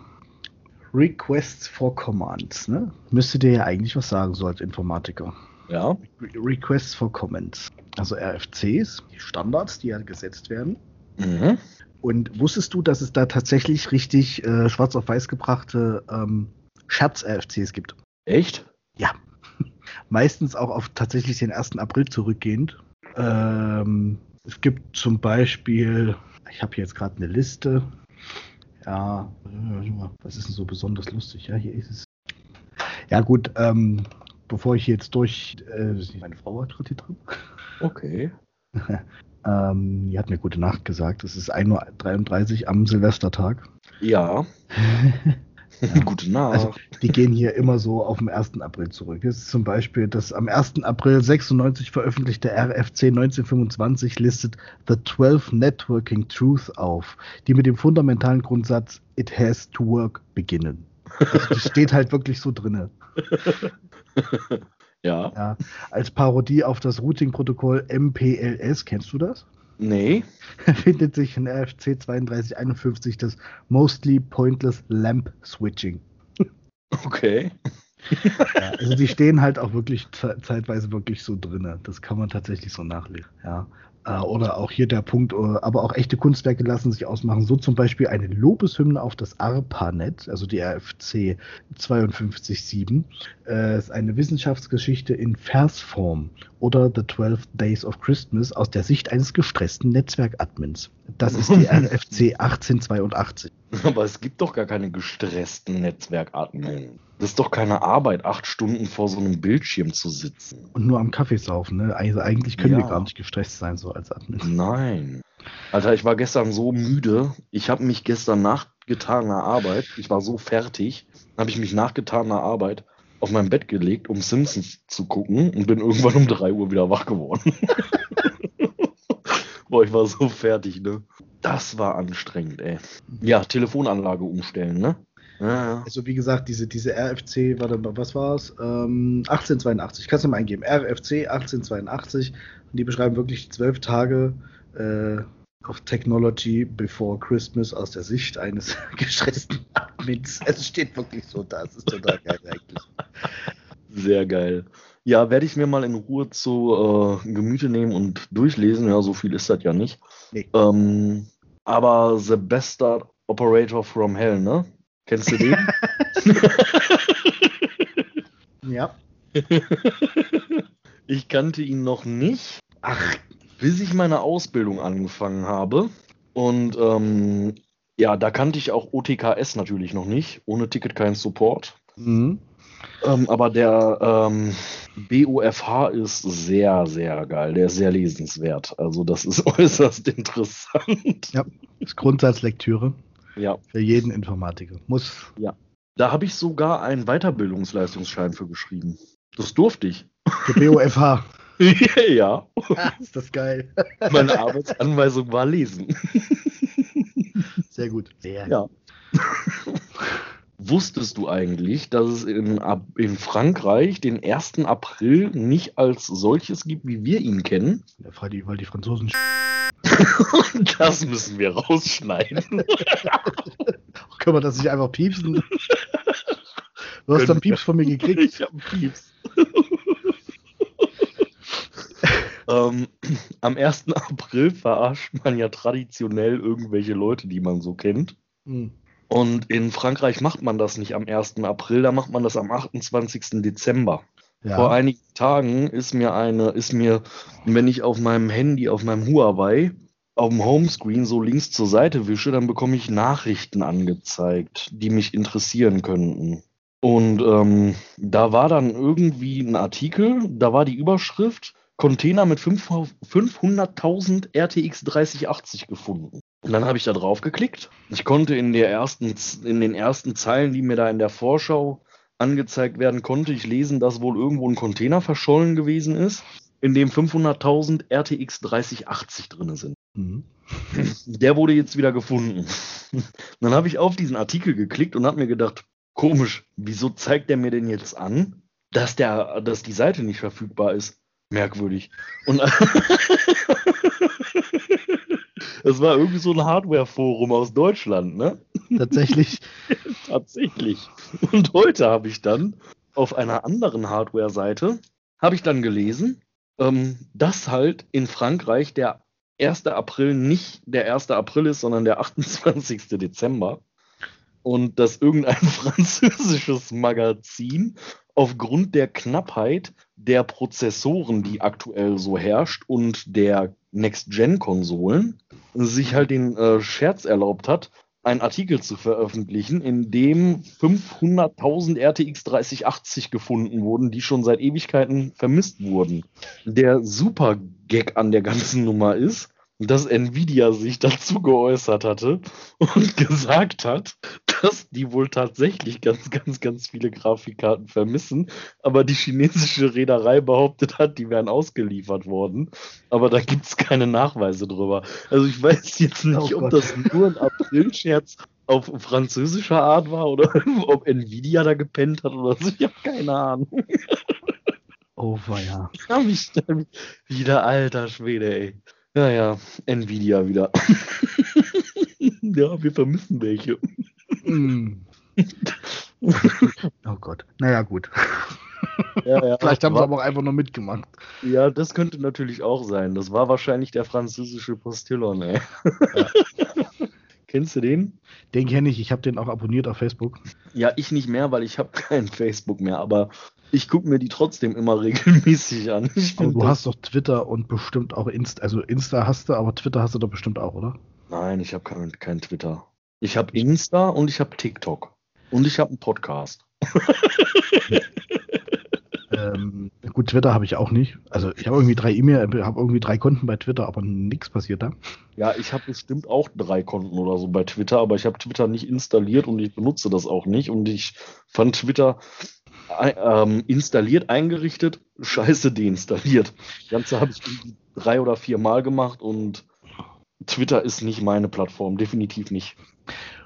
Requests for Commands, ne? Müsste dir ja eigentlich was sagen, so als Informatiker. Ja. Requests for Comments. Also RFCs, die Standards, die ja gesetzt werden. Mhm. Und wusstest du, dass es da tatsächlich richtig äh, schwarz auf weiß gebrachte ähm, Scherz-RFCs gibt? Echt? Ja. Meistens auch auf tatsächlich den 1. April zurückgehend. Ähm, es gibt zum Beispiel, ich habe hier jetzt gerade eine Liste. Ja, was ist denn so besonders lustig? Ja, hier ist es. Ja, gut, ähm, bevor ich jetzt durch. Äh, meine Frau war gerade hier drin. Okay. ähm, die hat mir gute Nacht gesagt. Es ist 1.33 Uhr am Silvestertag. Ja. Ja. Gute Nacht. Also, die gehen hier immer so auf den 1. April zurück. Ist zum Beispiel das am 1. April 96 veröffentlichte RFC 1925 listet The 12 Networking Truth auf, die mit dem fundamentalen Grundsatz It has to work beginnen. Also das steht halt wirklich so drinne. ja. ja. Als Parodie auf das Routing-Protokoll MPLS, kennst du das? Nee. findet sich in RFC 3251 das Mostly Pointless Lamp Switching. Okay. ja, also die stehen halt auch wirklich zeitweise wirklich so drin. Das kann man tatsächlich so nachlesen. Ja. Äh, oder auch hier der Punkt, äh, aber auch echte Kunstwerke lassen sich ausmachen. So zum Beispiel eine Lobeshymne auf das ARPANET, also die RFC 52.7, äh, ist eine Wissenschaftsgeschichte in Versform oder The 12 Days of Christmas aus der Sicht eines gestressten Netzwerkadmins. Das ist die RFC 1882. Aber es gibt doch gar keine gestressten Netzwerkadmins. Das ist doch keine Arbeit, acht Stunden vor so einem Bildschirm zu sitzen. Und nur am Kaffee saufen, ne? Also eigentlich können ja. wir gar nicht gestresst sein, so als Admin. Nein. Alter, ich war gestern so müde. Ich habe mich gestern nach getaner Arbeit, ich war so fertig, habe ich mich nach getaner Arbeit auf mein Bett gelegt, um Simpsons zu gucken und bin irgendwann um 3 Uhr wieder wach geworden. Boah, ich war so fertig, ne? Das war anstrengend, ey. Ja, Telefonanlage umstellen, ne? Ja. Also wie gesagt, diese, diese RFC, warte mal, was war es? Ähm, 1882, kannst du mal eingeben. RFC 1882. Und die beschreiben wirklich zwölf Tage äh, of Technology before Christmas aus der Sicht eines gestressten Admins. Es steht wirklich so da. Es ist total geil eigentlich. Sehr geil. Ja, werde ich mir mal in Ruhe zu äh, Gemüte nehmen und durchlesen. Ja, so viel ist das ja nicht. Nee. Ähm, aber The Bastard Operator from Hell, ne? Kennst du den? ja. Ich kannte ihn noch nicht. Ach, bis ich meine Ausbildung angefangen habe. Und ähm, ja, da kannte ich auch OTKS natürlich noch nicht. Ohne Ticket kein Support. Mhm. Ähm, aber der ähm, BOFH ist sehr, sehr geil. Der ist sehr lesenswert. Also das ist äußerst interessant. Ja, ist Grundsatzlektüre. Ja. Für jeden Informatiker. Muss. Ja. Da habe ich sogar einen Weiterbildungsleistungsschein für geschrieben. Das durfte ich. Für BOFH. ja. Ah, ist das geil. Meine Arbeitsanweisung war lesen. Sehr gut. Sehr ja. Wusstest du eigentlich, dass es in, in Frankreich den 1. April nicht als solches gibt, wie wir ihn kennen? Ja, weil die Franzosen. das müssen wir rausschneiden. Können wir das nicht einfach piepsen? Du hast dann Pieps von mir gekriegt. Ich hab Pieps. ähm, am 1. April verarscht man ja traditionell irgendwelche Leute, die man so kennt. Hm. Und in Frankreich macht man das nicht am 1. April, da macht man das am 28. Dezember. Ja. Vor einigen Tagen ist mir eine, ist mir, wenn ich auf meinem Handy, auf meinem Huawei, auf dem Homescreen so links zur Seite wische, dann bekomme ich Nachrichten angezeigt, die mich interessieren könnten. Und ähm, da war dann irgendwie ein Artikel, da war die Überschrift Container mit 500.000 RTX 3080 gefunden. Und dann habe ich da drauf geklickt. Ich konnte in, der ersten, in den ersten Zeilen, die mir da in der Vorschau angezeigt werden, konnte ich lesen, dass wohl irgendwo ein Container verschollen gewesen ist, in dem 500.000 RTX 3080 drin sind. Mhm. Der wurde jetzt wieder gefunden. Dann habe ich auf diesen Artikel geklickt und habe mir gedacht, komisch, wieso zeigt der mir denn jetzt an, dass, der, dass die Seite nicht verfügbar ist? Merkwürdig. Und Das war irgendwie so ein Hardware-Forum aus Deutschland, ne? Tatsächlich. Tatsächlich. Und heute habe ich dann auf einer anderen Hardware-Seite, habe ich dann gelesen, ähm, dass halt in Frankreich der 1. April nicht der 1. April ist, sondern der 28. Dezember. Und dass irgendein französisches Magazin aufgrund der Knappheit der Prozessoren, die aktuell so herrscht, und der Next-Gen-Konsolen, sich halt den äh, Scherz erlaubt hat, einen Artikel zu veröffentlichen, in dem 500.000 RTX 3080 gefunden wurden, die schon seit Ewigkeiten vermisst wurden. Der Super-Gag an der ganzen Nummer ist, dass Nvidia sich dazu geäußert hatte und gesagt hat, dass die wohl tatsächlich ganz, ganz, ganz viele Grafikkarten vermissen, aber die chinesische Reederei behauptet hat, die wären ausgeliefert worden. Aber da gibt es keine Nachweise drüber. Also ich weiß jetzt nicht, oh ob das nur ein Aprilscherz auf französischer Art war oder ob Nvidia da gepennt hat oder so. Ich habe keine Ahnung. Oh, weia. Hab ich dann wieder, alter Schwede, ey. Ja, ja, Nvidia wieder. ja, wir vermissen welche. Mm. oh Gott. Naja, gut. Ja, ja, Vielleicht haben war, sie aber auch einfach nur mitgemacht. Ja, das könnte natürlich auch sein. Das war wahrscheinlich der französische Postillon, ey. Ja. Kennst du den? Den kenne ich. Ich habe den auch abonniert auf Facebook. Ja, ich nicht mehr, weil ich habe kein Facebook mehr. Aber ich gucke mir die trotzdem immer regelmäßig an. aber du hast doch Twitter und bestimmt auch Insta. Also Insta hast du, aber Twitter hast du doch bestimmt auch, oder? Nein, ich habe kein, kein Twitter. Ich habe Insta und ich habe TikTok. Und ich habe einen Podcast. ähm, gut, Twitter habe ich auch nicht. Also ich habe irgendwie drei E-Mail, habe irgendwie drei Konten bei Twitter, aber nichts passiert da. Ja, ich habe bestimmt auch drei Konten oder so bei Twitter, aber ich habe Twitter nicht installiert und ich benutze das auch nicht. Und ich fand Twitter ähm, installiert, eingerichtet, scheiße deinstalliert. Das Ganze habe ich drei oder vier Mal gemacht und Twitter ist nicht meine Plattform, definitiv nicht.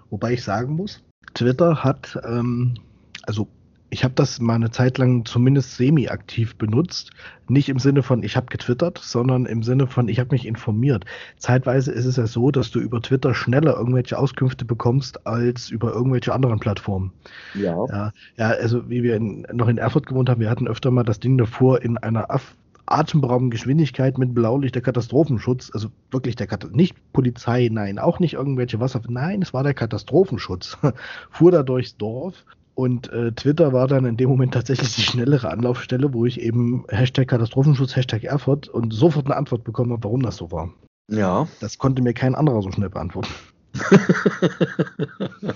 Wobei ich sagen muss, Twitter hat, ähm, also ich habe das mal eine Zeit lang zumindest semi-aktiv benutzt. Nicht im Sinne von, ich habe getwittert, sondern im Sinne von, ich habe mich informiert. Zeitweise ist es ja so, dass du über Twitter schneller irgendwelche Auskünfte bekommst als über irgendwelche anderen Plattformen. Ja. Ja, ja also wie wir in, noch in Erfurt gewohnt haben, wir hatten öfter mal das Ding davor in einer Af atemberaubenden Geschwindigkeit mit Blaulicht der Katastrophenschutz, also wirklich der Kat nicht Polizei, nein, auch nicht irgendwelche Wasser, nein, es war der Katastrophenschutz, fuhr da durchs Dorf und äh, Twitter war dann in dem Moment tatsächlich die schnellere Anlaufstelle, wo ich eben Hashtag Katastrophenschutz, Hashtag Erfurt und sofort eine Antwort bekommen habe, warum das so war. Ja. Das konnte mir kein anderer so schnell beantworten.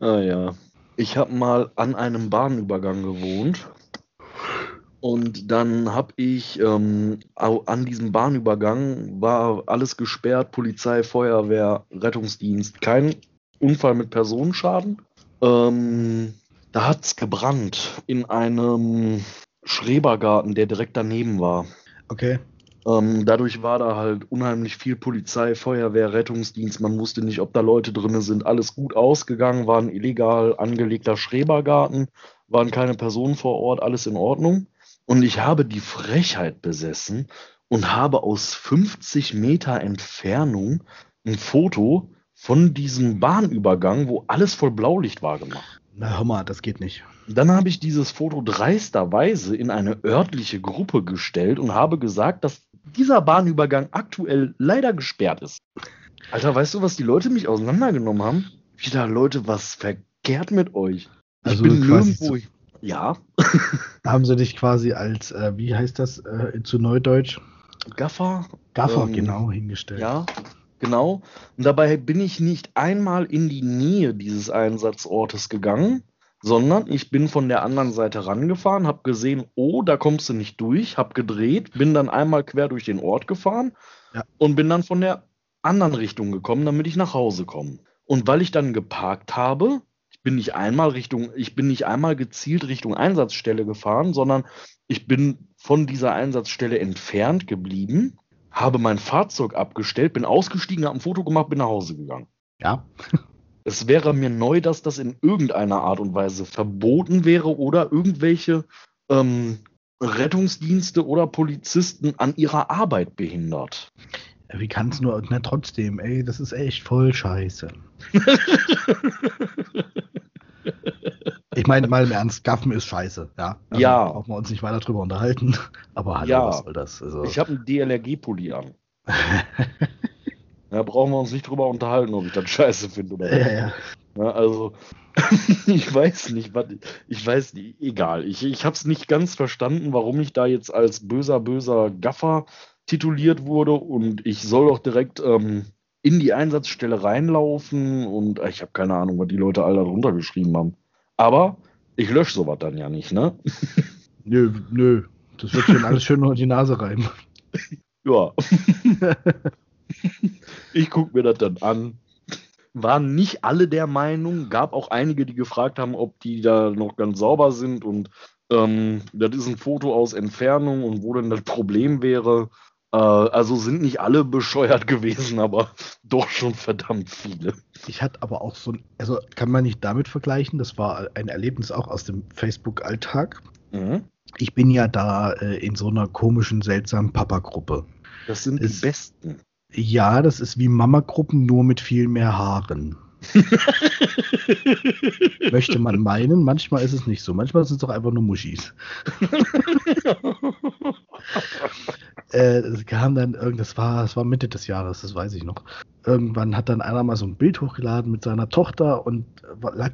ah ja. Ich habe mal an einem Bahnübergang gewohnt. Und dann habe ich ähm, an diesem Bahnübergang war alles gesperrt, Polizei, Feuerwehr, Rettungsdienst, kein Unfall mit Personenschaden. Ähm, da hat es gebrannt in einem Schrebergarten, der direkt daneben war. Okay. Ähm, dadurch war da halt unheimlich viel Polizei, Feuerwehr, Rettungsdienst. Man wusste nicht, ob da Leute drin sind. Alles gut ausgegangen, war ein illegal angelegter Schrebergarten, waren keine Personen vor Ort, alles in Ordnung. Und ich habe die Frechheit besessen und habe aus 50 Meter Entfernung ein Foto von diesem Bahnübergang, wo alles voll Blaulicht war, gemacht. Na, hör mal, das geht nicht. Dann habe ich dieses Foto dreisterweise in eine örtliche Gruppe gestellt und habe gesagt, dass dieser Bahnübergang aktuell leider gesperrt ist. Alter, weißt du, was die Leute mich auseinandergenommen haben? Wieder Leute, was verkehrt mit euch? Also ich bin nirgendwo. Ja. haben sie dich quasi als, äh, wie heißt das äh, zu Neudeutsch? Gaffer. Gaffer, ähm, genau, hingestellt. Ja, genau. Und dabei bin ich nicht einmal in die Nähe dieses Einsatzortes gegangen, sondern ich bin von der anderen Seite rangefahren, habe gesehen, oh, da kommst du nicht durch, habe gedreht, bin dann einmal quer durch den Ort gefahren ja. und bin dann von der anderen Richtung gekommen, damit ich nach Hause komme. Und weil ich dann geparkt habe, ich bin nicht einmal Richtung, ich bin nicht einmal gezielt Richtung Einsatzstelle gefahren, sondern ich bin von dieser Einsatzstelle entfernt geblieben, habe mein Fahrzeug abgestellt, bin ausgestiegen, habe ein Foto gemacht, bin nach Hause gegangen. Ja. Es wäre mir neu, dass das in irgendeiner Art und Weise verboten wäre oder irgendwelche ähm, Rettungsdienste oder Polizisten an ihrer Arbeit behindert. Wie kann es nur, na trotzdem, ey, das ist echt voll scheiße. ich meine, mal im Ernst, Gaffen ist scheiße, ja. Also ja. Brauchen wir uns nicht weiter drüber unterhalten. Aber hallo, ja. was soll das? Also, ich habe einen DLRG-Pulli an. Da brauchen wir uns nicht drüber unterhalten, ob ich das scheiße finde oder nicht. Ja, ja. ja also, ich weiß nicht, was, ich weiß nicht, egal. Ich, ich habe es nicht ganz verstanden, warum ich da jetzt als böser, böser Gaffer tituliert wurde und ich soll doch direkt ähm, in die Einsatzstelle reinlaufen und äh, ich habe keine Ahnung, was die Leute alle darunter geschrieben haben. Aber ich lösche sowas dann ja nicht, ne? nö, nö. Das wird schon alles schön unter die Nase reiben. Ja. ich gucke mir das dann an. Waren nicht alle der Meinung, gab auch einige, die gefragt haben, ob die da noch ganz sauber sind und ähm, das ist ein Foto aus Entfernung und wo denn das Problem wäre. Äh, also sind nicht alle bescheuert gewesen, aber doch schon verdammt viele. Ich hatte aber auch so ein, also kann man nicht damit vergleichen, das war ein Erlebnis auch aus dem Facebook-Alltag. Mhm. Ich bin ja da äh, in so einer komischen, seltsamen Papa-Gruppe. Das sind es, die besten. Ja, das ist wie Mama-Gruppen, nur mit viel mehr Haaren. Möchte man meinen, manchmal ist es nicht so. Manchmal sind es doch einfach nur Muschis. äh, es kam dann irgendwas, war, es war Mitte des Jahres, das weiß ich noch. Irgendwann hat dann einer mal so ein Bild hochgeladen mit seiner Tochter und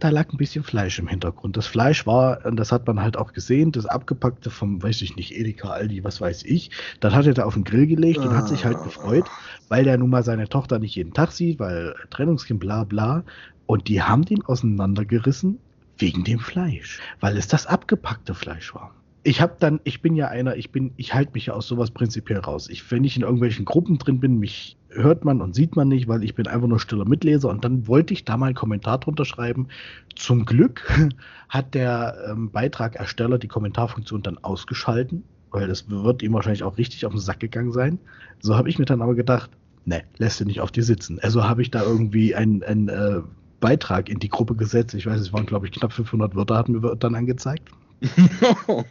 da lag ein bisschen Fleisch im Hintergrund. Das Fleisch war, und das hat man halt auch gesehen, das abgepackte vom, weiß ich nicht, Edeka, Aldi, was weiß ich. Dann hat er da auf den Grill gelegt und hat sich halt ah. gefreut, weil der nun mal seine Tochter nicht jeden Tag sieht, weil Trennungskind, bla bla. Und die haben den auseinandergerissen wegen dem Fleisch, weil es das abgepackte Fleisch war ich habe dann, ich bin ja einer, ich bin, ich halte mich ja aus sowas prinzipiell raus. Ich, wenn ich in irgendwelchen Gruppen drin bin, mich hört man und sieht man nicht, weil ich bin einfach nur stiller Mitleser. Und dann wollte ich da mal einen Kommentar drunter schreiben. Zum Glück hat der ähm, Beitragersteller die Kommentarfunktion dann ausgeschalten, weil das wird ihm wahrscheinlich auch richtig auf den Sack gegangen sein. So habe ich mir dann aber gedacht, ne, lässt du nicht auf dir sitzen. Also habe ich da irgendwie einen, einen äh, Beitrag in die Gruppe gesetzt. Ich weiß, es waren, glaube ich, knapp 500 Wörter, hatten mir dann angezeigt.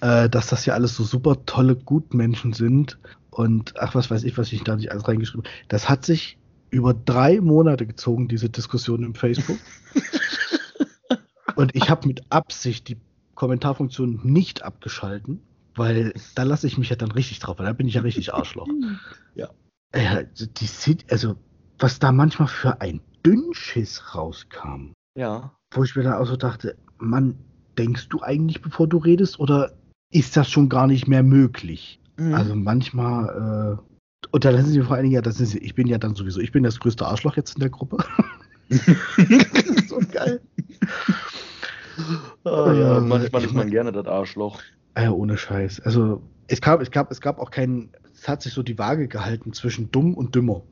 äh, dass das ja alles so super tolle Gutmenschen sind und ach, was weiß ich, was ich da nicht alles reingeschrieben habe. Das hat sich über drei Monate gezogen, diese Diskussion im Facebook. und ich habe mit Absicht die Kommentarfunktion nicht abgeschalten, weil da lasse ich mich ja dann richtig drauf, weil da bin ich ja richtig Arschloch. ja. Äh, die sieht, also, was da manchmal für ein Dünnschiss rauskam. Ja. Wo ich mir dann auch so dachte, Mann, denkst du eigentlich, bevor du redest, oder ist das schon gar nicht mehr möglich? Mhm. Also manchmal, äh, und da lassen sie vor allen Dingen ja, das ist, ich bin ja dann sowieso, ich bin das größte Arschloch jetzt in der Gruppe. so geil. Oh, ja, manchmal ist man gerne das Arschloch. Ja, ohne Scheiß. Also es gab, es gab, es gab auch keinen, es hat sich so die Waage gehalten zwischen dumm und dümmer.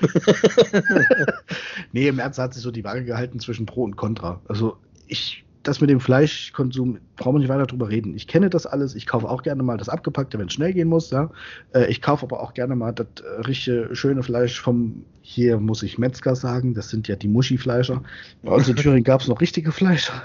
nee, im Ernst hat sich so die Waage gehalten zwischen Pro und Contra. Also ich das mit dem Fleischkonsum, brauchen wir nicht weiter drüber reden. Ich kenne das alles. Ich kaufe auch gerne mal das Abgepackte, wenn es schnell gehen muss. Ja. Äh, ich kaufe aber auch gerne mal das äh, richtige, schöne Fleisch vom, hier muss ich Metzger sagen, das sind ja die Muschi-Fleischer. Bei uns in Thüringen gab es noch richtige Fleischer.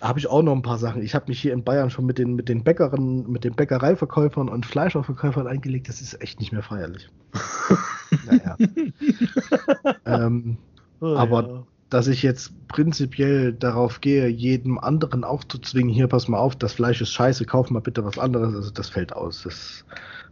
habe ich auch noch ein paar Sachen. Ich habe mich hier in Bayern schon mit den, mit den Bäckerinnen, mit den Bäckereiverkäufern und Fleischerverkäufern eingelegt. Das ist echt nicht mehr feierlich. naja. ähm, oh, aber ja. dass ich jetzt prinzipiell darauf gehe, jedem anderen aufzuzwingen, hier pass mal auf, das Fleisch ist scheiße, kauf mal bitte was anderes, also das fällt aus. Das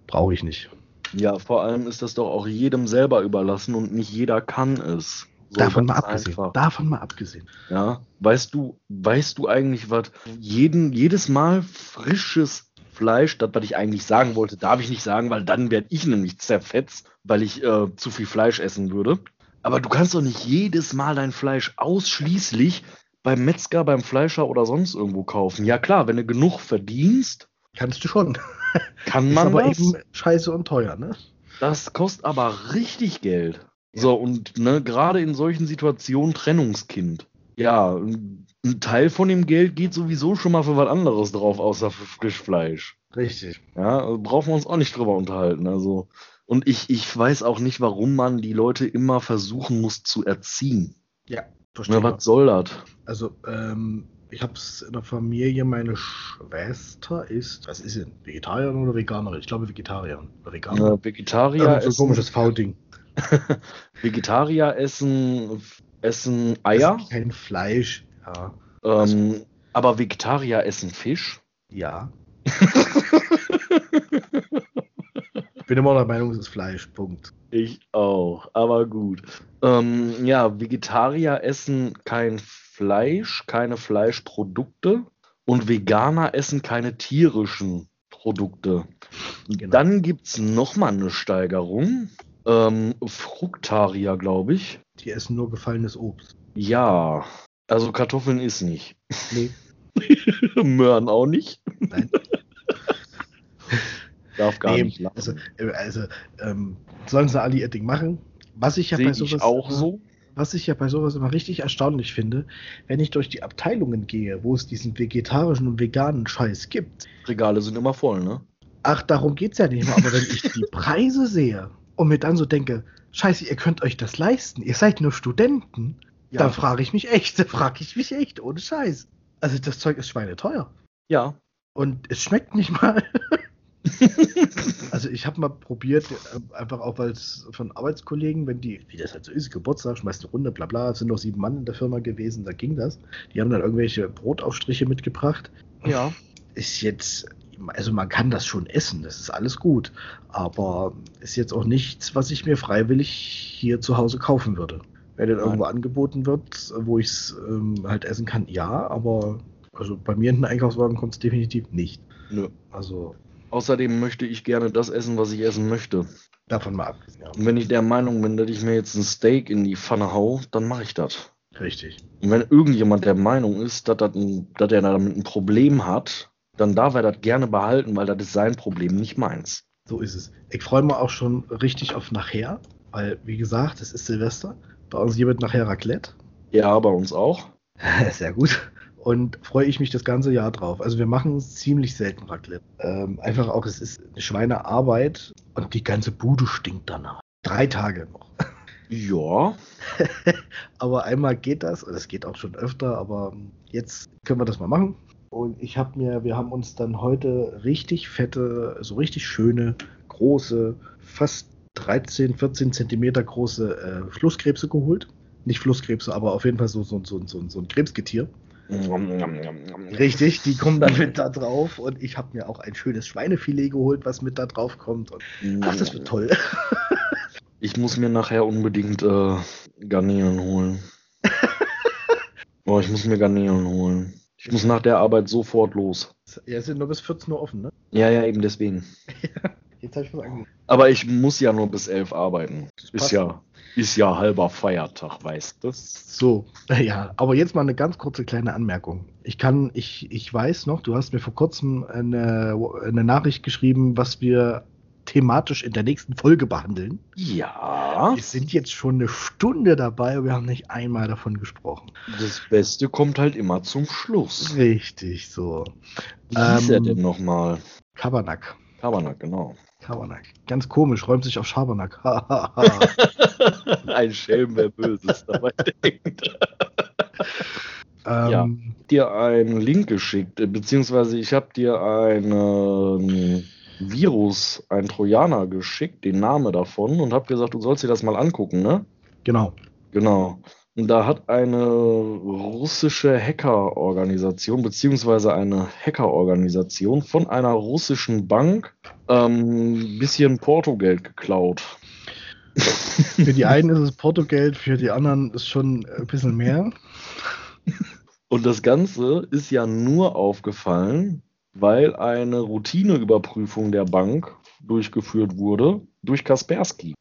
brauche ich nicht. Ja, vor allem ist das doch auch jedem selber überlassen und nicht jeder kann es. So davon mal abgesehen. Einfach. Davon mal abgesehen. Ja, weißt du, weißt du eigentlich, was jeden, jedes Mal frisches Fleisch, das, was ich eigentlich sagen wollte, darf ich nicht sagen, weil dann werde ich nämlich zerfetzt, weil ich äh, zu viel Fleisch essen würde. Aber du kannst doch nicht jedes Mal dein Fleisch ausschließlich beim Metzger, beim Fleischer oder sonst irgendwo kaufen. Ja klar, wenn du genug verdienst. Kannst du schon. Kann man Ist aber das? eben scheiße und teuer, ne? Das kostet aber richtig Geld. Ja. So, und ne, gerade in solchen Situationen Trennungskind. Ja, ein Teil von dem Geld geht sowieso schon mal für was anderes drauf, außer für Frischfleisch. Richtig. Ja, also brauchen wir uns auch nicht drüber unterhalten. Also, und ich, ich weiß auch nicht, warum man die Leute immer versuchen muss zu erziehen. Ja, verstehe. Na, was soll das? Also, ähm, ich habe es in der Familie, meine Schwester ist, was ist sie, Vegetarierin oder Veganerin? Ich glaube Vegetarierin. Veganer. Ja, Vegetarier. so ein komisches V-Ding. Vegetarier essen, essen Eier. Kein Fleisch, ja. Ähm, also, aber Vegetarier essen Fisch? Ja. ich bin immer der Meinung, es ist Fleisch. Punkt. Ich auch, aber gut. Ähm, ja, Vegetarier essen kein Fleisch, keine Fleischprodukte und Veganer essen keine tierischen Produkte. Genau. Dann gibt es nochmal eine Steigerung. Ähm, Fruktarier, glaube ich. Die essen nur gefallenes Obst. Ja, also Kartoffeln ist nicht. Nee. Möhren auch nicht. Nein. Darf gar nee, nicht lachen. Also, äh, also ähm, sollen sie alle ihr Ding machen. Was ich ja Seh bei sowas auch so. Was ich ja bei sowas immer richtig erstaunlich finde, wenn ich durch die Abteilungen gehe, wo es diesen vegetarischen und veganen Scheiß gibt. Regale sind immer voll, ne? Ach, darum geht's ja nicht mehr. Aber wenn ich die Preise sehe und mir dann so denke, Scheiße, ihr könnt euch das leisten, ihr seid nur Studenten, ja. dann frage ich mich echt, da frage ich mich echt, ohne Scheiß. Also das Zeug ist schweineteuer. Ja. Und es schmeckt nicht mal. also ich habe mal probiert, äh, einfach auch weil es von Arbeitskollegen, wenn die, wie das halt so ist, Geburtstag, schmeißt eine Runde, bla bla, es sind noch sieben Mann in der Firma gewesen, da ging das. Die haben dann irgendwelche Brotaufstriche mitgebracht. Ja. Ist jetzt, also man kann das schon essen, das ist alles gut. Aber ist jetzt auch nichts, was ich mir freiwillig hier zu Hause kaufen würde. Wenn das irgendwo angeboten wird, wo ich es ähm, halt essen kann, ja, aber also bei mir in den Einkaufswagen kommt es definitiv nicht. Nö. Also Außerdem möchte ich gerne das essen, was ich essen möchte. Davon mal abgesehen. Ja. Und wenn ich der Meinung bin, dass ich mir jetzt ein Steak in die Pfanne hau, dann mache ich das. Richtig. Und wenn irgendjemand der Meinung ist, dass, das ein, dass er damit ein Problem hat, dann darf er das gerne behalten, weil das ist sein Problem, nicht meins. So ist es. Ich freue mich auch schon richtig auf nachher, weil, wie gesagt, es ist Silvester. Bei uns hier wird nachher Raclette. Ja, bei uns auch. Sehr gut und freue ich mich das ganze Jahr drauf. Also wir machen ziemlich selten Raclette. Ähm, einfach auch, es ist eine Schweinearbeit und die ganze Bude stinkt danach. Drei Tage noch. Ja. aber einmal geht das, und es geht auch schon öfter, aber jetzt können wir das mal machen. Und ich habe mir, wir haben uns dann heute richtig fette, so richtig schöne, große, fast 13, 14 Zentimeter große äh, Flusskrebse geholt. Nicht Flusskrebse, aber auf jeden Fall so, so, so, so, so ein Krebsgetier. Richtig, die kommen dann mit da drauf und ich habe mir auch ein schönes Schweinefilet geholt, was mit da drauf kommt. Und, ach, das wird toll. Ich muss mir nachher unbedingt äh, Garnelen holen. oh, ich muss mir Garnelen holen. Ich muss nach der Arbeit sofort los. Ja, sind nur bis 14 Uhr offen, ne? Ja, ja, eben deswegen. Jetzt habe ich was Aber ich muss ja nur bis 11 arbeiten. Ist ja ist ja halber Feiertag, weißt du? So, ja, aber jetzt mal eine ganz kurze kleine Anmerkung. Ich kann, ich, ich weiß noch, du hast mir vor kurzem eine, eine Nachricht geschrieben, was wir thematisch in der nächsten Folge behandeln. Ja. Wir sind jetzt schon eine Stunde dabei und wir haben nicht einmal davon gesprochen. Das Beste kommt halt immer zum Schluss. Richtig, so. Wie hieß er Ähm, denn nochmal? Kabernack. Kabernack, genau. Kabernack. Ganz komisch, räumt sich auf Schabernack. Ein Schelm, wer Böses dabei denkt. ähm, Ja. dir einen Link geschickt, beziehungsweise ich habe dir einen Virus, einen Trojaner geschickt, den Namen davon, und habe gesagt, du sollst dir das mal angucken, ne? Genau. Genau. Da hat eine russische Hackerorganisation, beziehungsweise eine Hackerorganisation von einer russischen Bank ähm, ein bisschen Portogeld geklaut. Für die einen ist es Portogeld, für die anderen ist schon ein bisschen mehr. Und das Ganze ist ja nur aufgefallen, weil eine Routineüberprüfung der Bank durchgeführt wurde durch Kaspersky.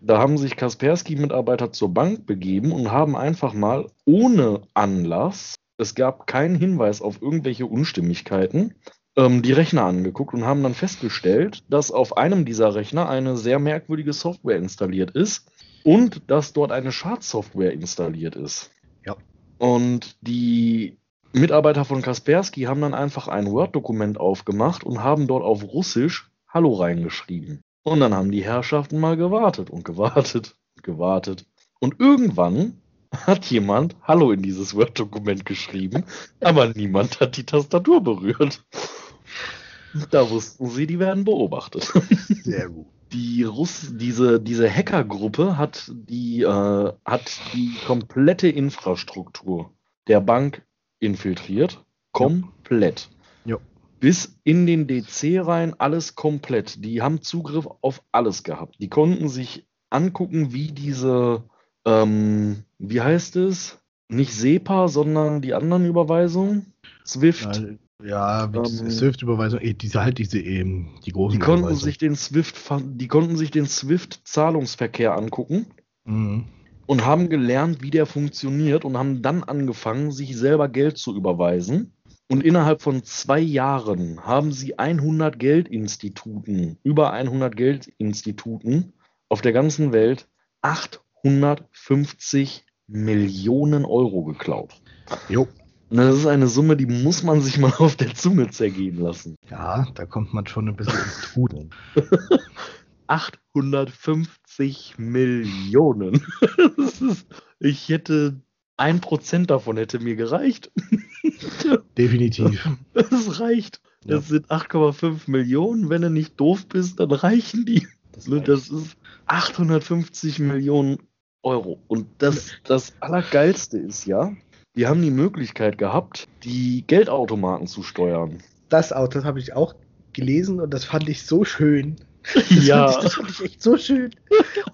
Da haben sich Kaspersky-Mitarbeiter zur Bank begeben und haben einfach mal ohne Anlass, es gab keinen Hinweis auf irgendwelche Unstimmigkeiten, ähm, die Rechner angeguckt und haben dann festgestellt, dass auf einem dieser Rechner eine sehr merkwürdige Software installiert ist und dass dort eine Schadsoftware installiert ist. Ja. Und die Mitarbeiter von Kaspersky haben dann einfach ein Word-Dokument aufgemacht und haben dort auf Russisch Hallo reingeschrieben. Und dann haben die Herrschaften mal gewartet und gewartet und gewartet. Und irgendwann hat jemand Hallo in dieses Word-Dokument geschrieben, aber niemand hat die Tastatur berührt. Da wussten sie, die werden beobachtet. Sehr gut. Die Russ diese, diese Hackergruppe hat die, äh, hat die komplette Infrastruktur der Bank infiltriert. Komplett. Ja. Bis in den DC rein, alles komplett. Die haben Zugriff auf alles gehabt. Die konnten sich angucken, wie diese, ähm, wie heißt es? Nicht SEPA, sondern die anderen Überweisungen. Swift. Ja, wie diese Ähm, Swift-Überweisung, eh, diese halt diese eben, die großen Die konnten sich den Swift, die konnten sich den Swift-Zahlungsverkehr angucken. Mhm. und haben gelernt, wie der funktioniert und haben dann angefangen, sich selber Geld zu überweisen. Und innerhalb von zwei Jahren haben sie 100 Geldinstituten, über 100 Geldinstituten auf der ganzen Welt 850 Millionen Euro geklaut. Jo. Und das ist eine Summe, die muss man sich mal auf der Zunge zergehen lassen. Ja, da kommt man schon ein bisschen ins Trudeln. 850 Millionen. Ist, ich hätte ein Prozent davon hätte mir gereicht. Definitiv. Das reicht. Das sind 8,5 Millionen. Wenn du nicht doof bist, dann reichen die. Ne, Das ist 850 Millionen Euro. Und das, das Allergeilste ist ja, die haben die Möglichkeit gehabt, die Geldautomaten zu steuern. Das das habe ich auch gelesen und das fand ich so schön. Das, Ja. fand ich, das fand ich echt so schön.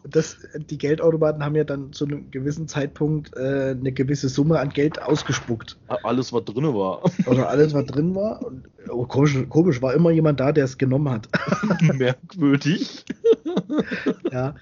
Und das, die Geldautomaten haben ja dann zu einem gewissen Zeitpunkt äh, eine gewisse Summe an Geld ausgespuckt. Alles, was drin war. Oder alles, was drin war. Und oh, komisch, komisch, war immer jemand da, der es genommen hat. Merkwürdig. ja,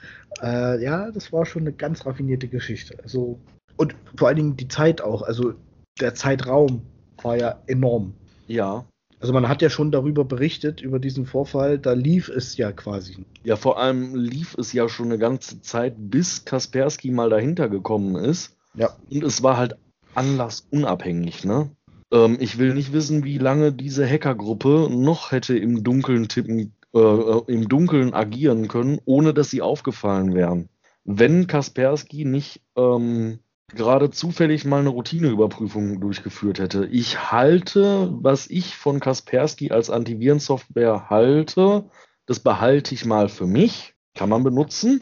äh, ja, das war schon eine ganz raffinierte Geschichte. Also, und vor allen Dingen die Zeit auch. Also der Zeitraum war ja enorm. Ja. Also man hat ja schon darüber berichtet, über diesen Vorfall, da lief es ja quasi. Ja, vor allem lief es ja schon eine ganze Zeit, bis Kaspersky mal dahinter gekommen ist. Ja. Und es war halt anlassunabhängig, ne? Ähm, ich will nicht wissen, wie lange diese Hackergruppe noch hätte im Dunkeln tippen, äh, äh, im Dunkeln agieren können, ohne dass sie aufgefallen wären. Wenn Kaspersky nicht ähm, gerade zufällig mal eine Routineüberprüfung durchgeführt hätte. Ich halte, was ich von Kaspersky als Antivirensoftware halte, das behalte ich mal für mich. Kann man benutzen.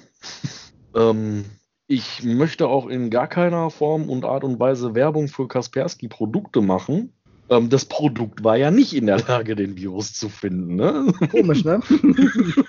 ähm, ich möchte auch in gar keiner Form und Art und Weise Werbung für Kaspersky Produkte machen. Ähm, das Produkt war ja nicht in der Lage, den Virus zu finden. Ne? Komisch, ne?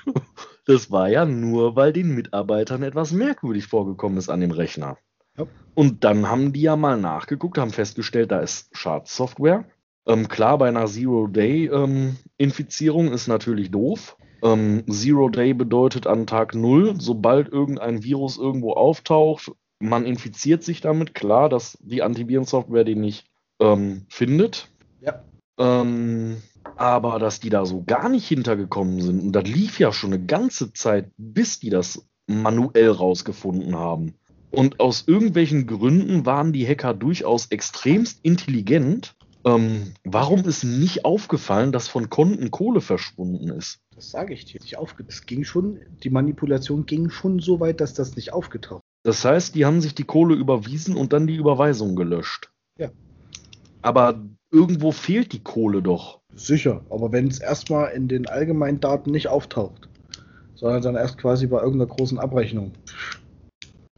Das war ja nur, weil den Mitarbeitern etwas merkwürdig vorgekommen ist an dem Rechner. Ja. Und dann haben die ja mal nachgeguckt, haben festgestellt, da ist Schadsoftware. Ähm, klar, bei einer Zero-Day-Infizierung ist natürlich doof. Ähm, Zero-Day bedeutet an Tag Null, sobald irgendein Virus irgendwo auftaucht, man infiziert sich damit. Klar, dass die Antivirensoftware den nicht ähm, findet. Ja. Ähm, aber dass die da so gar nicht hintergekommen sind, und das lief ja schon eine ganze Zeit, bis die das manuell rausgefunden haben. Und aus irgendwelchen Gründen waren die Hacker durchaus extremst intelligent. Ähm, warum ist nicht aufgefallen, dass von Konten Kohle verschwunden ist? Das sage ich dir. Nicht aufge es ging schon, die Manipulation ging schon so weit, dass das nicht aufgetaucht Das heißt, die haben sich die Kohle überwiesen und dann die Überweisung gelöscht. Ja. Aber irgendwo fehlt die Kohle doch. Sicher, aber wenn es erstmal in den allgemeinen Daten nicht auftaucht, sondern dann erst quasi bei irgendeiner großen Abrechnung,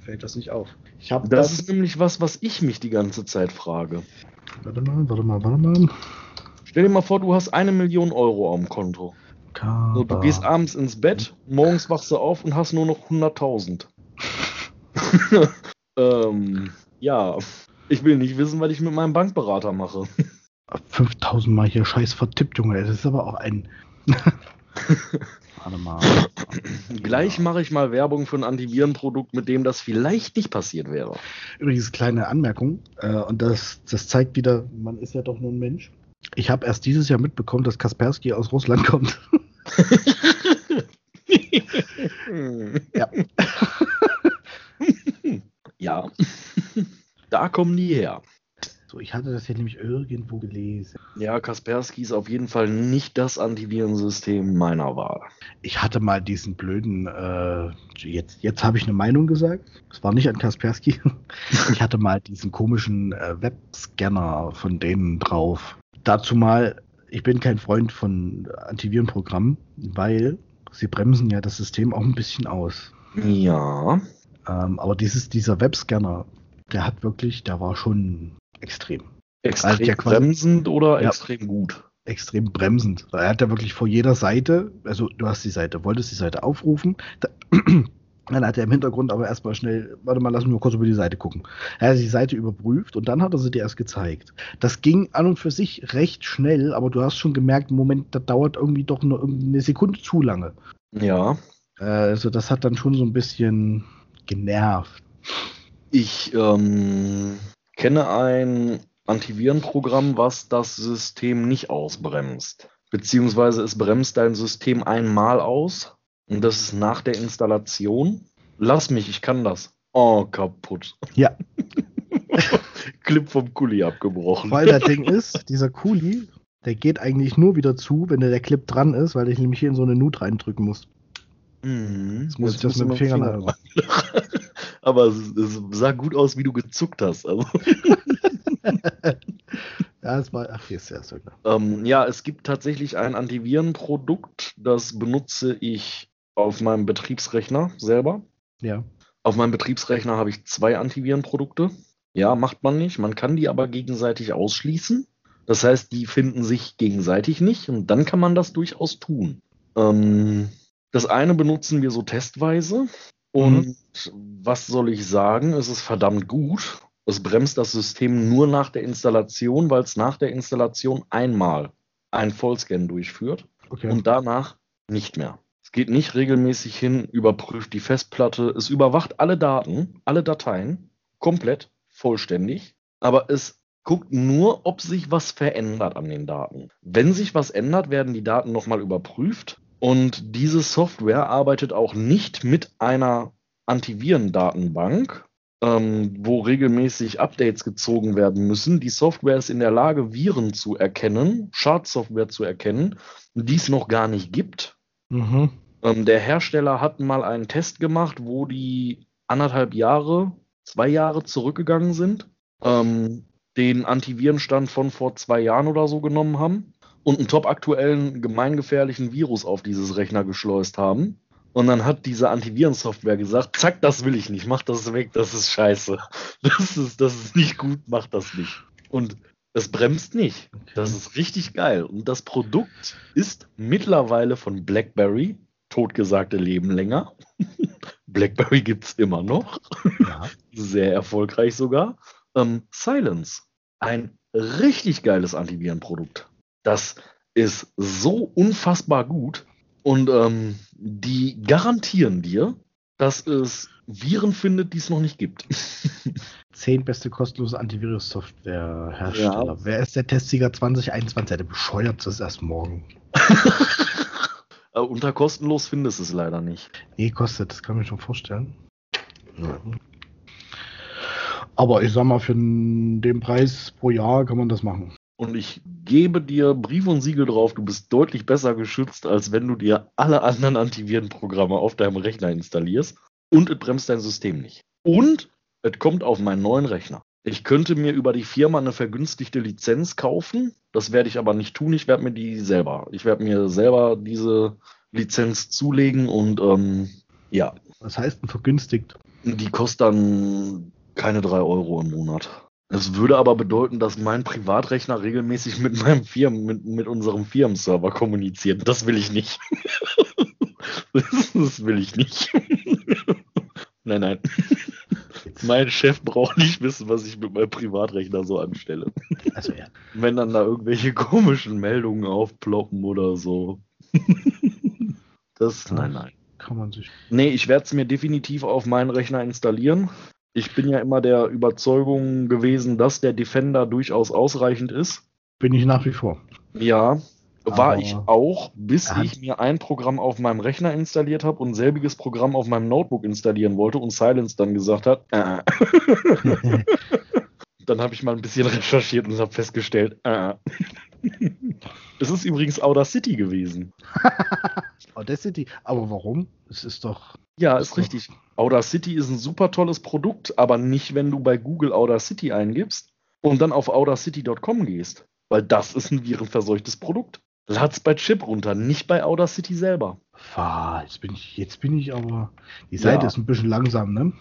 fällt das nicht auf. Ich das, das ist nämlich was, was ich mich die ganze Zeit frage. Warte mal, warte mal, warte mal. Stell dir mal vor, du hast eine Million Euro am Konto. So, du gehst abends ins Bett, morgens wachst du auf und hast nur noch 100.000. ähm, ja, ich will nicht wissen, was ich mit meinem Bankberater mache. 5000 Mal hier scheiß vertippt, Junge. Das ist aber auch ein. Warte mal. Gleich mache ich mal Werbung für ein Antivirenprodukt, mit dem das vielleicht nicht passiert wäre. Übrigens, kleine Anmerkung, äh, und das, das zeigt wieder, man ist ja doch nur ein Mensch. Ich habe erst dieses Jahr mitbekommen, dass Kaspersky aus Russland kommt. ja. ja. Da kommen die her. So, ich hatte das ja nämlich irgendwo gelesen. Ja, Kaspersky ist auf jeden Fall nicht das Antivirensystem meiner Wahl. Ich hatte mal diesen blöden, äh, jetzt, jetzt habe ich eine Meinung gesagt. Es war nicht an Kaspersky. ich hatte mal diesen komischen äh, Webscanner von denen drauf. Dazu mal, ich bin kein Freund von Antivirenprogrammen, weil sie bremsen ja das System auch ein bisschen aus. Ja. Ähm, aber dieses, dieser Webscanner, der hat wirklich, der war schon extrem. Extrem also ja bremsend oder ja, extrem gut? Extrem bremsend. Er hat ja wirklich vor jeder Seite, also du hast die Seite, wolltest die Seite aufrufen, da, dann hat er im Hintergrund aber erstmal schnell, warte mal, lass mich mal kurz über die Seite gucken. Er hat die Seite überprüft und dann hat er sie dir erst gezeigt. Das ging an und für sich recht schnell, aber du hast schon gemerkt, im Moment, das dauert irgendwie doch nur eine Sekunde zu lange. Ja. Also das hat dann schon so ein bisschen genervt. Ich ähm, kenne ein Antivirenprogramm, was das System nicht ausbremst. Beziehungsweise es bremst dein System einmal aus und das ist nach der Installation. Lass mich, ich kann das. Oh, kaputt. Ja. Clip vom Kuli abgebrochen. Weil das Ding ist, dieser Kuli, der geht eigentlich nur wieder zu, wenn der Clip dran ist, weil ich nämlich hier in so eine Nut reindrücken muss. Mhm. Jetzt muss Jetzt ich das mit dem Finger, machen. Aber es, es, sah gut aus, wie du gezuckt hast. Also. ja, es war, ach, hier ist ja so ähm, Ja, es gibt tatsächlich ein Antivirenprodukt, das benutze ich auf meinem Betriebsrechner selber. Ja. Auf meinem Betriebsrechner habe ich zwei Antivirenprodukte. Ja, macht man nicht. Man kann die aber gegenseitig ausschließen. Das heißt, die finden sich gegenseitig nicht und dann kann man das durchaus tun. Ähm, das eine benutzen wir so testweise. Und mhm. was soll ich sagen? Es ist verdammt gut. Es bremst das System nur nach der Installation, weil es nach der Installation einmal einen Vollscan durchführt okay. und danach nicht mehr. Es geht nicht regelmäßig hin, überprüft die Festplatte, es überwacht alle Daten, alle Dateien, komplett, vollständig, aber es guckt nur, ob sich was verändert an den Daten. Wenn sich was ändert, werden die Daten nochmal überprüft und diese Software arbeitet auch nicht mit einer Antivirendatenbank, ähm, wo regelmäßig Updates gezogen werden müssen. Die Software ist in der Lage, Viren zu erkennen, Schadsoftware zu erkennen, die es noch gar nicht gibt. Mhm. Ähm, der Hersteller hat mal einen Test gemacht, wo die anderthalb Jahre, zwei Jahre zurückgegangen sind, ähm, den Antivirenstand von vor zwei Jahren oder so genommen haben und einen topaktuellen, gemeingefährlichen Virus auf dieses Rechner geschleust haben. Und dann hat diese Antivirensoftware gesagt, zack, das will ich nicht, mach das weg, das ist scheiße. Das ist, das ist nicht gut, mach das nicht. Und es bremst nicht. Das ist richtig geil. Und das Produkt ist mittlerweile von BlackBerry, totgesagte Leben länger. BlackBerry gibt es immer noch. Ja. Sehr erfolgreich sogar. Ähm, Silence. Ein richtig geiles Antivirenprodukt. Das ist so unfassbar gut und ähm, die garantieren dir, dass es Viren findet, die es noch nicht gibt. Zehn beste kostenlose Antivirus-Software-Hersteller. Ja. Wer ist der Testsieger 2021? Der bescheuert das erst morgen. Unter kostenlos findest du es leider nicht. Nee, kostet, das kann ich mir schon vorstellen. Aber ich sag mal, für den Preis pro Jahr kann man das machen. Und ich gebe dir Brief und Siegel drauf, du bist deutlich besser geschützt, als wenn du dir alle anderen Antivirenprogramme auf deinem Rechner installierst und es bremst dein System nicht. Und es kommt auf meinen neuen Rechner. Ich könnte mir über die Firma eine vergünstigte Lizenz kaufen. Das werde ich aber nicht tun. Ich werde mir die selber. Ich werde mir selber diese Lizenz zulegen und ähm, ja, Was heißt denn vergünstigt? die kostet dann keine 3 Euro im Monat. Das würde aber bedeuten, dass mein Privatrechner regelmäßig mit meinem Firmen, mit, mit unserem Firmenserver kommuniziert. Das will ich nicht. das, das will ich nicht. nein, nein. Mein Chef braucht nicht wissen, was ich mit meinem Privatrechner so anstelle. Also ja. Wenn dann da irgendwelche komischen Meldungen aufploppen oder so. Das, nein, nein. Kann man sich. Nee, ich werde es mir definitiv auf meinen Rechner installieren. Ich bin ja immer der Überzeugung gewesen, dass der Defender durchaus ausreichend ist. Bin ich nach wie vor. Ja, war Aber ich auch, bis ich mir ein Programm auf meinem Rechner installiert habe und selbiges Programm auf meinem Notebook installieren wollte und Silence dann gesagt hat, äh. dann habe ich mal ein bisschen recherchiert und habe festgestellt, äh. Es ist übrigens Audacity gewesen. Audacity. Aber warum? Es ist doch. Ja, Ist doch- richtig. Audacity ist ein super tolles Produkt, aber nicht, wenn du bei Google Audacity eingibst und dann auf audacity.com gehst. Weil das ist ein virenverseuchtes Produkt. Lad's bei Chip runter, nicht bei Audacity selber. Jetzt bin ich, jetzt bin ich aber. Die Seite Ja. ist ein bisschen langsam, ne?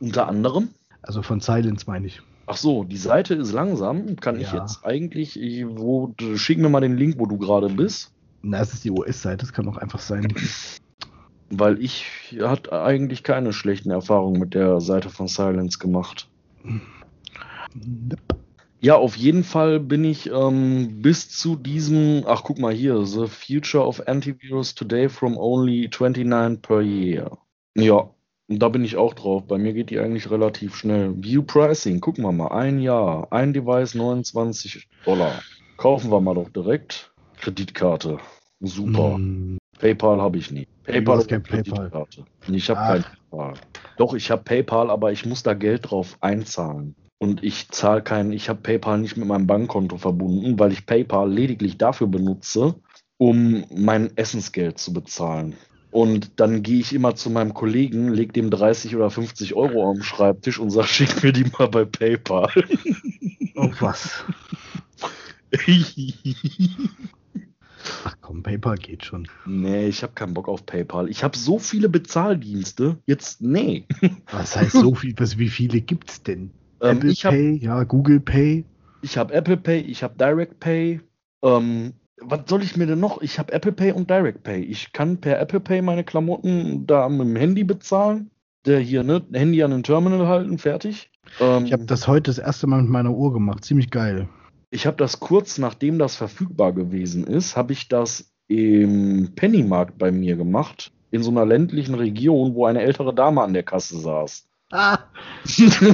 Unter anderem. Also von Silence meine ich. Ach so, die Seite ist langsam. Kann ich Ja. jetzt eigentlich, ich- wo, schick mir mal den Link, wo du gerade bist. Na, es ist die US-Seite, das kann auch einfach sein. Weil ich hat eigentlich keine schlechten Erfahrungen mit der Seite von Silence gemacht. Ja, auf jeden Fall bin ich ähm, bis zu diesem, ach guck mal hier, The Future of Antivirus Today from only 29 per year. Ja, da bin ich auch drauf. Bei mir geht die eigentlich relativ schnell. View Pricing, gucken wir mal, ein Jahr, ein Device 29 Dollar. Kaufen wir mal doch direkt. Kreditkarte. Super. Hm, PayPal habe ich nie. PayPal ist kein PayPal. Ich habe kein PayPal. Doch, ich habe PayPal, aber ich muss da Geld drauf einzahlen. Und ich zahle kein, ich habe PayPal nicht mit meinem Bankkonto verbunden, weil ich PayPal lediglich dafür benutze, um mein Essensgeld zu bezahlen. Und dann gehe ich immer zu meinem Kollegen, leg dem 30 oder 50 Euro am Schreibtisch und sag, schick mir die mal bei PayPal. Oh, was? Ach komm, PayPal geht schon. nee, ich habe keinen Bock auf PayPal. Ich habe so viele Bezahldienste. Jetzt, nee. Was heißt so viel? Was, wie viele gibt's denn? Ähm, Apple habe Pay, ja, Google Pay. Ich habe Apple Pay, ich habe Direct Pay. Ähm, was soll ich mir denn noch? Ich habe Apple Pay und Direct Pay. Ich kann per Apple Pay meine Klamotten da mit dem Handy bezahlen. Der hier, ne? Handy an den Terminal halten, fertig. Ähm, Ich habe das heute das erste Mal mit meiner Uhr gemacht. Ziemlich geil. Ich habe das kurz nachdem das verfügbar gewesen ist, habe ich das im Pennymarkt bei mir gemacht. In so einer ländlichen Region, wo eine ältere Dame an der Kasse saß. Ah,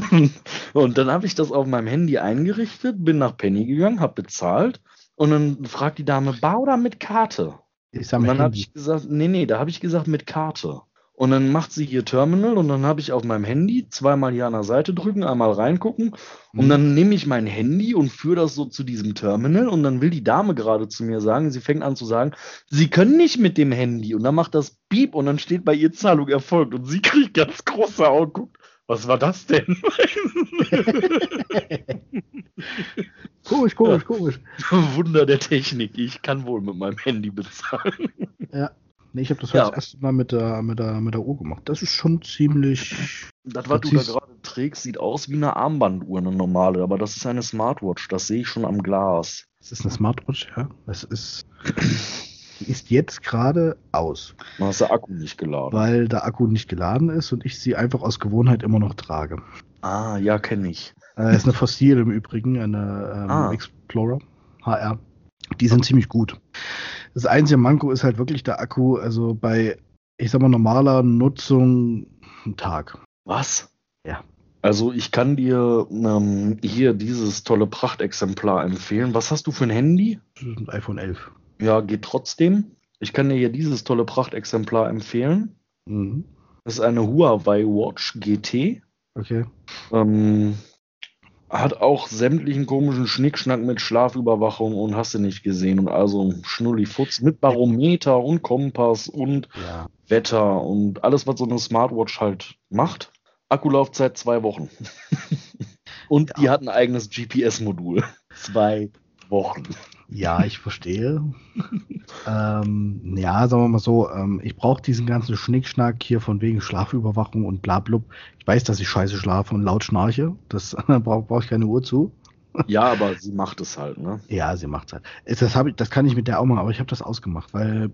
und dann habe ich das auf meinem Handy eingerichtet, bin nach Penny gegangen, habe bezahlt und dann fragt die Dame, bar oder mit Karte? ich Und dann habe ich gesagt, nee, nee, da habe ich gesagt mit Karte. Und dann macht sie hier Terminal und dann habe ich auf meinem Handy zweimal hier an der Seite drücken, einmal reingucken und Mhm. dann nehme ich mein Handy und führe das so zu diesem Terminal und dann will die Dame gerade zu mir sagen, sie fängt an zu sagen, sie können nicht mit dem Handy und dann macht das Piep und dann steht bei ihr Zahlung erfolgt und sie kriegt ganz große Augen, guckt, was war das denn? Komisch, komisch, komisch. Wunder der Technik, ich kann wohl mit meinem Handy bezahlen. Ja. Nee, ich habe das Ja. das erste Mal mit der, mit, der, mit der Uhr gemacht. Das ist schon ziemlich. Das, was du da gerade trägst, sieht aus wie eine Armbanduhr, eine normale, aber das ist eine Smartwatch, das sehe ich schon am Glas. Das ist eine Smartwatch, ja. Das ist. Die ist jetzt gerade aus, Da hast du Akku nicht geladen. weil der Akku nicht geladen ist und ich sie einfach aus Gewohnheit immer noch trage. Ah, ja, kenne ich. Äh, ist eine Fossil im Übrigen, eine ähm, Ah. Explorer HR. Die sind ziemlich gut. Das einzige Manko ist halt wirklich der Akku. Also bei ich sag mal, normaler Nutzung einen Tag. Was? Ja. Also ich kann dir ähm, hier dieses tolle Prachtexemplar empfehlen. Was hast du für ein Handy? Das ist ein iPhone 11. Ja, geht trotzdem. Ich kann dir hier dieses tolle Prachtexemplar empfehlen. Mhm. Das ist eine Huawei Watch GT. Okay. Ähm, hat auch sämtlichen komischen Schnickschnack mit Schlafüberwachung und hast du nicht gesehen. Und also Schnullifutz mit Barometer und Kompass und Ja. Wetter und alles, was so eine Smartwatch halt macht. Akkulaufzeit zwei Wochen. und die hat ein eigenes GPS-Modul. Zwei Wochen. Ja, ich verstehe. ähm, ja, sagen wir mal so, ähm, ich brauche diesen ganzen Schnickschnack hier von wegen Schlafüberwachung und blablub. Ich weiß, dass ich scheiße schlafe und laut schnarche. Das brauche brauch ich keine Uhr zu. Ja, aber sie macht es halt, ne? Ja, sie macht's halt. Ist- Das, hab ich, das kann ich mit der auch machen, aber ich habe das ausgemacht, weil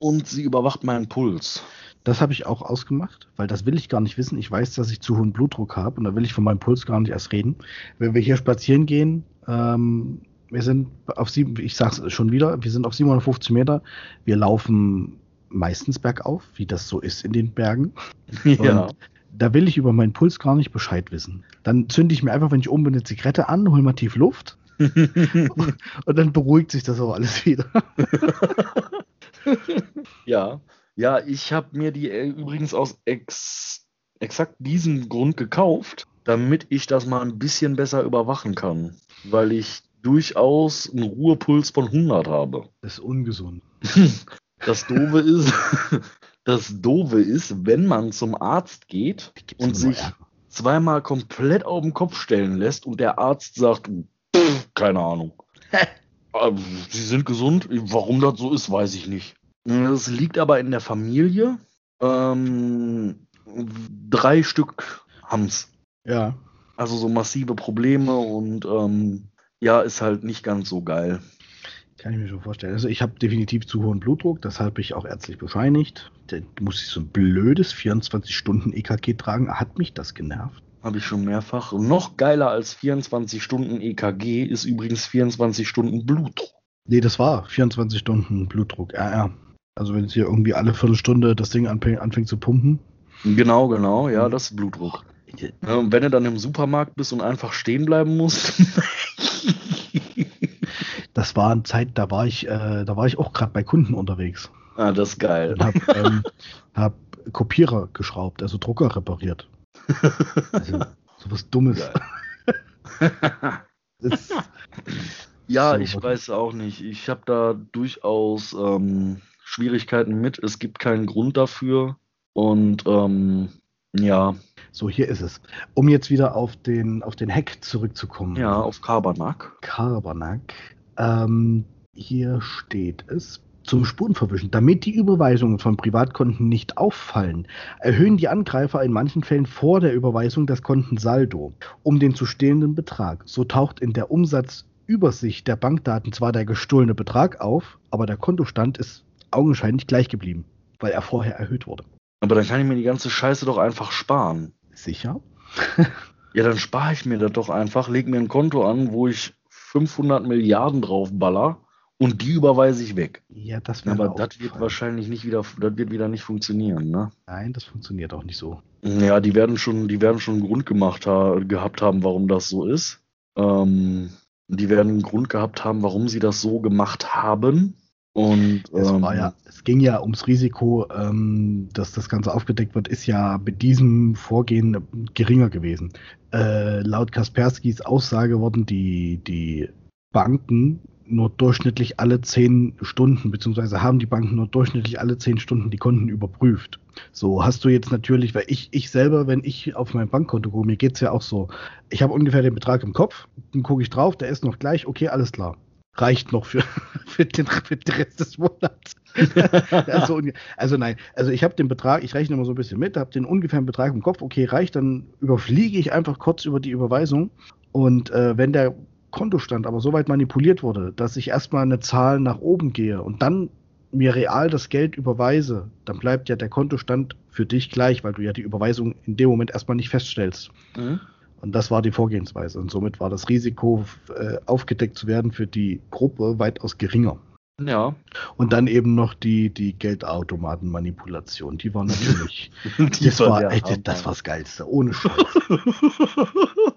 Und sie überwacht meinen Puls. das habe ich auch ausgemacht, weil das will ich gar nicht wissen. Ich weiß, dass ich zu hohen Blutdruck habe und da will ich von meinem Puls gar nicht erst reden. Wenn wir hier spazieren gehen, ähm, wir sind auf sieben, ich sag's schon wieder, wir sind auf 750 Meter. Wir laufen meistens bergauf, wie das so ist in den Bergen. Ja. Und da will ich über meinen Puls gar nicht Bescheid wissen. Dann zünde ich mir einfach, wenn ich oben bin, eine Zigarette an, hol mal tief Luft und dann beruhigt sich das auch alles wieder. Ja, ja, ich habe mir die äh, übrigens aus ex exakt diesem Grund gekauft, damit ich das mal ein bisschen besser überwachen kann, weil ich durchaus einen Ruhepuls von 100 habe. Das ist ungesund. Das Doofe ist, das Doofe ist, wenn man zum Arzt geht und sich zweimal komplett auf den Kopf stellen lässt und der Arzt sagt, "Pff, keine Ahnung. Ähm, Sie sind gesund. Warum das so ist, weiß ich nicht. Das liegt aber in der Familie. Ähm, drei Stück haben's. Ja. Also so massive Probleme und ähm, ja, ist halt nicht ganz so geil. Kann ich mir schon vorstellen. Also ich habe definitiv zu hohen Blutdruck, das habe ich auch ärztlich bescheinigt. Da muss ich so ein blödes 24 Stunden EKG tragen. Hat mich das genervt? Habe ich schon mehrfach. Noch geiler als 24 Stunden EKG ist übrigens 24 Stunden Blutdruck. Nee, das war 24 Stunden Blutdruck. Ja, ja. Also wenn es hier irgendwie alle Viertelstunde das Ding anfängt, anfängt zu pumpen. Genau, genau, ja, das ist Blutdruck. Und wenn du dann im Supermarkt bist und einfach stehen bleiben musst. Das war eine Zeit, da war ich, äh, da war ich auch gerade bei Kunden unterwegs ah, das ist geil. und habe ähm, hab Kopierer geschraubt, also Drucker repariert. Also sowas Dummes. Das, Ja, So, ich weiß auch nicht. Ich habe da durchaus ähm, Schwierigkeiten mit. Es gibt keinen Grund dafür. Und ähm, ja, so, hier ist es. Um jetzt wieder auf den, auf den Hack zurückzukommen. ja, auf Karbanak. Karbanak. Ähm, hier steht es. Zum Spurenverwischen. Damit die Überweisungen von Privatkonten nicht auffallen, erhöhen die Angreifer in manchen Fällen vor der Überweisung das Kontensaldo um den zu stehlenden Betrag. So taucht in der Umsatzübersicht der Bankdaten zwar der gestohlene Betrag auf, aber der Kontostand ist augenscheinlich gleich geblieben, weil er vorher erhöht wurde. Aber dann kann ich mir die ganze Scheiße doch einfach sparen. Sicher? Ja, dann spare ich mir das doch einfach, leg mir ein Konto an, wo ich 500 Milliarden drauf baller und die überweise ich weg. Ja, das wäre aber das wird wahrscheinlich nicht wieder, das wird wieder nicht funktionieren, ne? Nein, das funktioniert auch nicht so. Ja, die werden schon, die werden schon einen Grund gemacht ha gehabt haben, warum das so ist. Ähm, die werden einen Grund gehabt haben, warum sie das so gemacht haben. Und Es, ähm, ja, es ging ja ums Risiko, ähm, dass das Ganze aufgedeckt wird, ist ja mit diesem Vorgehen geringer gewesen. Äh, laut Kasperskis Aussage wurden die, die Banken nur durchschnittlich alle zehn Stunden, beziehungsweise haben die Banken nur durchschnittlich alle zehn Stunden die Konten überprüft. So hast du jetzt natürlich, weil ich, ich selber, wenn ich auf mein Bankkonto gucke, mir geht es ja auch so, ich habe ungefähr den Betrag im Kopf, dann gucke ich drauf, der ist noch gleich, okay, alles klar. Reicht noch für, für, den, für den Rest des Monats. also, also nein, also ich habe den Betrag, ich rechne immer so ein bisschen mit, habe den ungefähren Betrag im Kopf, okay, reicht, dann überfliege ich einfach kurz über die Überweisung und äh, wenn der Kontostand aber so weit manipuliert wurde, dass ich erstmal eine Zahl nach oben gehe und dann mir real das Geld überweise, dann bleibt ja der Kontostand für dich gleich, weil du ja die Überweisung in dem Moment erstmal nicht feststellst. Mhm. Und das war die Vorgehensweise. Und somit war das Risiko, äh, aufgedeckt zu werden für die Gruppe weitaus geringer. Ja. Und dann eben noch die, die Geldautomatenmanipulation. Die war natürlich. Die das, war, ey, Hammer. das war das Geilste. Ohne Scheiß.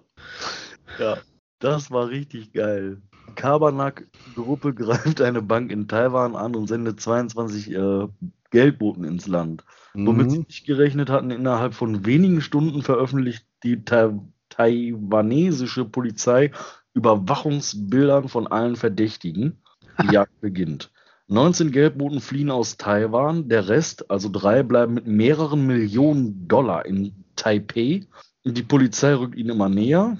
ja, das war richtig geil. Kabernack-Gruppe greift eine Bank in Taiwan an und sendet 22 äh, Geldboten ins Land. Womit sie Mhm. nicht gerechnet hatten, innerhalb von wenigen Stunden veröffentlicht die Tai taiwanesische Polizei Überwachungsbildern von allen Verdächtigen. Die Jagd beginnt. 19 Geldboten fliehen aus Taiwan, der Rest, also drei, bleiben mit mehreren Millionen Dollar in Taipei. Die Polizei rückt ihnen immer näher.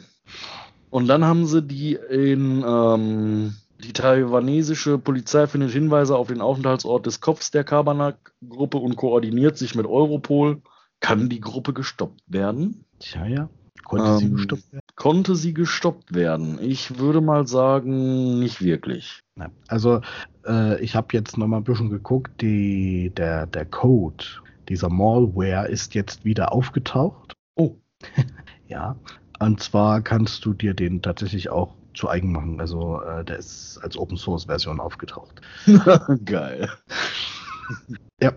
Und dann haben sie die in ähm, die taiwanesische Polizei findet Hinweise auf den Aufenthaltsort des Kopfs der Kabernack-Gruppe und koordiniert sich mit Europol. Kann die Gruppe gestoppt werden? Tja, ja. Konnte sie Ähm, gestoppt werden? Konnte sie gestoppt werden? Ich würde mal sagen, nicht wirklich. Also, äh, ich habe jetzt noch mal ein bisschen geguckt. Die, der, der Code dieser Malware ist jetzt wieder aufgetaucht. Oh. Ja. Und zwar kannst du dir den tatsächlich auch zu eigen machen. Also, äh, der ist als Open Source Version aufgetaucht. Geil. Ja.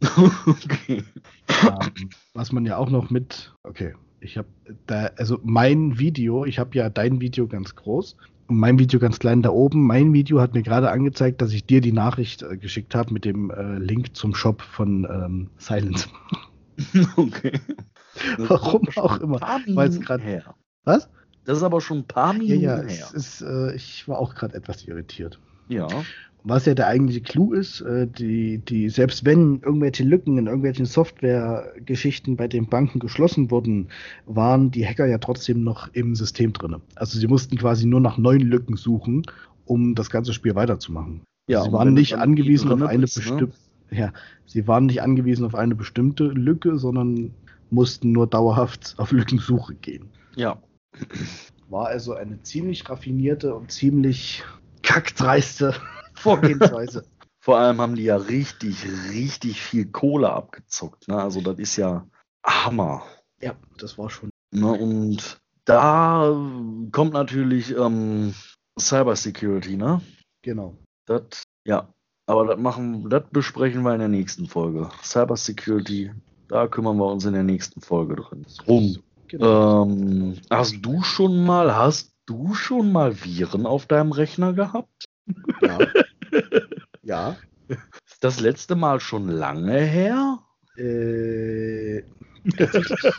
okay. ähm, was man ja auch noch mit, okay, ich habe da, also mein Video, ich habe ja dein Video ganz groß und mein Video ganz klein da oben. Mein Video hat mir gerade angezeigt, dass ich dir die Nachricht äh, geschickt habe mit dem äh, Link zum Shop von ähm, Silence. okay. Das Warum auch immer, Minuten grad- her. Was? Das ist aber schon ein paar Ja, Minuten ja, her. es ist, äh, ich war auch gerade etwas irritiert. Ja. Was ja der eigentliche Clou ist, äh, die, die, selbst wenn irgendwelche Lücken in irgendwelchen Softwaregeschichten bei den Banken geschlossen wurden, waren die Hacker ja trotzdem noch im System drin. Also sie mussten quasi nur nach neuen Lücken suchen, um das ganze Spiel weiterzumachen. Ja, sie waren nicht angewiesen auf eine ne? bestimmte, ja, sie waren nicht angewiesen auf eine bestimmte Lücke, sondern mussten nur dauerhaft auf Lückensuche gehen. Ja. War also eine ziemlich raffinierte und ziemlich kackdreiste Vorgehensweise. Vor allem haben die ja richtig, richtig viel Kohle abgezockt. Ne? Also das ist ja Hammer. ja, das war schon. Ne? Und da kommt natürlich ähm, Cybersecurity, ne? Genau. Das, ja. Aber das machen, das besprechen wir in der nächsten Folge. Cybersecurity, da kümmern wir uns in der nächsten Folge drin. Drum. Genau. Ähm, hast du schon mal, hast du schon mal Viren auf deinem Rechner gehabt? Ja. ja. Ist das letzte Mal schon lange her? Äh, tatsächlich,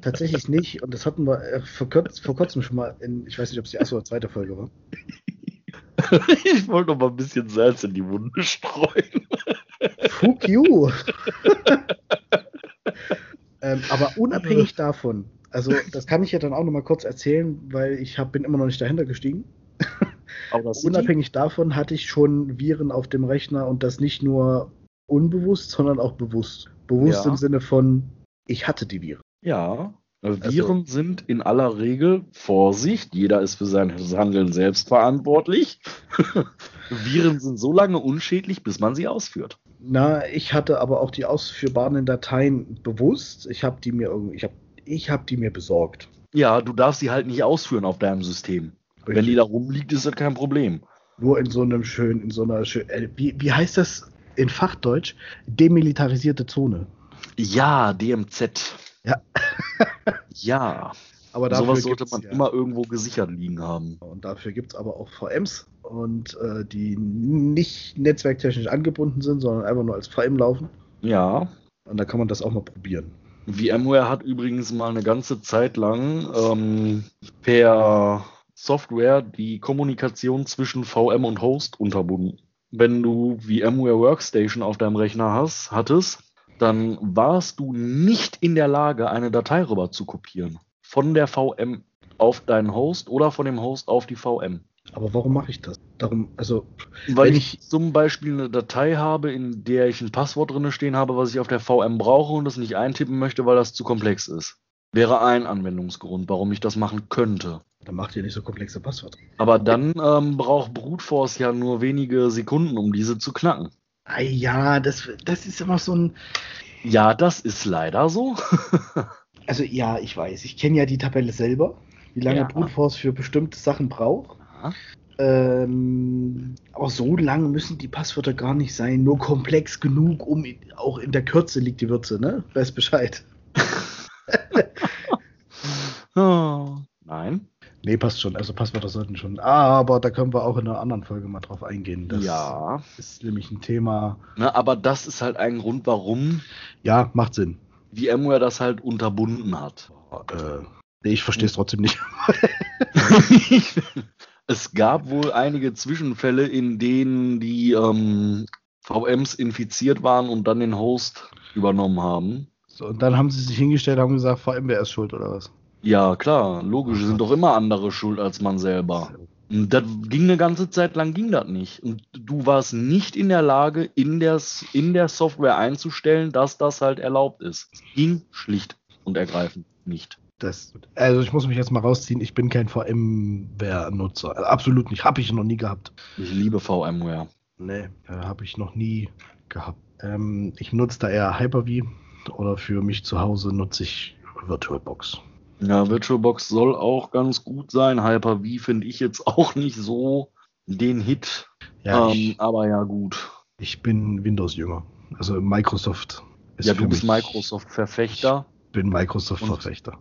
tatsächlich nicht. Und das hatten wir äh, vor, kurz, vor kurzem schon mal in, ich weiß nicht, ob es die erste oder zweite Folge war. ich wollte noch mal ein bisschen Salz in die Wunde streuen. Fuck you! ähm, aber unabhängig davon, also das kann ich ja dann auch noch mal kurz erzählen, weil ich hab, bin immer noch nicht dahinter gestiegen. Unabhängig davon hatte ich schon Viren auf dem Rechner und das nicht nur unbewusst, sondern auch bewusst. Bewusst Ja. im Sinne von, ich hatte die Viren. Ja, äh, Also- Viren sind in aller Regel Vorsicht, jeder ist für sein Handeln selbst verantwortlich. Viren sind so lange unschädlich, bis man sie ausführt. Na, ich hatte aber auch die ausführbaren Dateien bewusst. Ich habe die mir irgendwie, ich habe ich hab die mir besorgt. Ja, du darfst sie halt nicht ausführen auf deinem System. Wenn die da rumliegt, ist das kein Problem. Nur in so einem schönen, in so einer schönen, äh, wie, wie heißt das in Fachdeutsch? Demilitarisierte Zone. Ja, DMZ. Ja. ja. Aber dafür Sowas sollte man ja. immer irgendwo gesichert liegen haben. Und dafür gibt es aber auch VMs und äh, die nicht netzwerktechnisch angebunden sind, sondern einfach nur als VM laufen. Ja. Und da kann man das auch mal probieren. VMware hat übrigens mal eine ganze Zeit lang ähm, per Software die Kommunikation zwischen VM und Host unterbunden. Wenn du VMware Workstation auf deinem Rechner hast, hattest, dann warst du nicht in der Lage, eine Datei rüber zu kopieren. Von der VM auf deinen Host oder von dem Host auf die VM. Aber warum mache ich das? Darum, also, Weil Wenn ich zum Beispiel eine Datei habe, in der ich ein Passwort drin stehen habe, was ich auf der VM brauche und das nicht eintippen möchte, weil das zu komplex ist. Wäre ein Anwendungsgrund, warum ich das machen könnte. Dann macht ihr nicht so komplexe Passwörter. Aber dann ähm, braucht Brute Force ja nur wenige Sekunden, um diese zu knacken. Ah, ja, das, das ist immer so ein. Ja, das ist leider so. Also, ja, ich weiß. Ich kenne ja die Tabelle selber, wie lange Ja. Brute Force für bestimmte Sachen braucht. Ähm, aber so lang müssen die Passwörter gar nicht sein. Nur komplex genug, um auch in der Kürze liegt die Würze, ne? Weiß Bescheid. oh, nein. Nee, passt schon. Also Passwörter sollten schon. Aber da können wir auch in einer anderen Folge mal drauf eingehen. Das ja. ist nämlich ein Thema. Na, aber das ist halt ein Grund, warum. Ja, macht Sinn. VMware das halt unterbunden hat. Äh, nee, ich verstehe es trotzdem nicht. es gab wohl einige Zwischenfälle, in denen die ähm, VMs infiziert waren und dann den Host übernommen haben. So, und dann haben sie sich hingestellt und haben gesagt, VMware ist schuld oder was? Ja, klar, logisch, sind doch immer andere schuld als man selber. Und das ging eine ganze Zeit lang, ging das nicht. Und du warst nicht in der Lage, in der, in der Software einzustellen, dass das halt erlaubt ist. Es ging schlicht und ergreifend nicht. Das, also ich muss mich jetzt mal rausziehen, ich bin kein VMware-Nutzer. Also absolut nicht, habe ich noch nie gehabt. Ich liebe VMware. Nee, äh, habe ich noch nie gehabt. Ähm, ich nutze da eher Hyper-V oder für mich zu Hause nutze ich VirtualBox. Ja, VirtualBox soll auch ganz gut sein. Hyper-V finde ich jetzt auch nicht so den Hit. Ja, ähm, ich, aber ja, gut. ich bin Windows-Jünger. Also Microsoft ist Ja, du bist Microsoft-Verfechter. Ich bin Microsoft-Verfechter.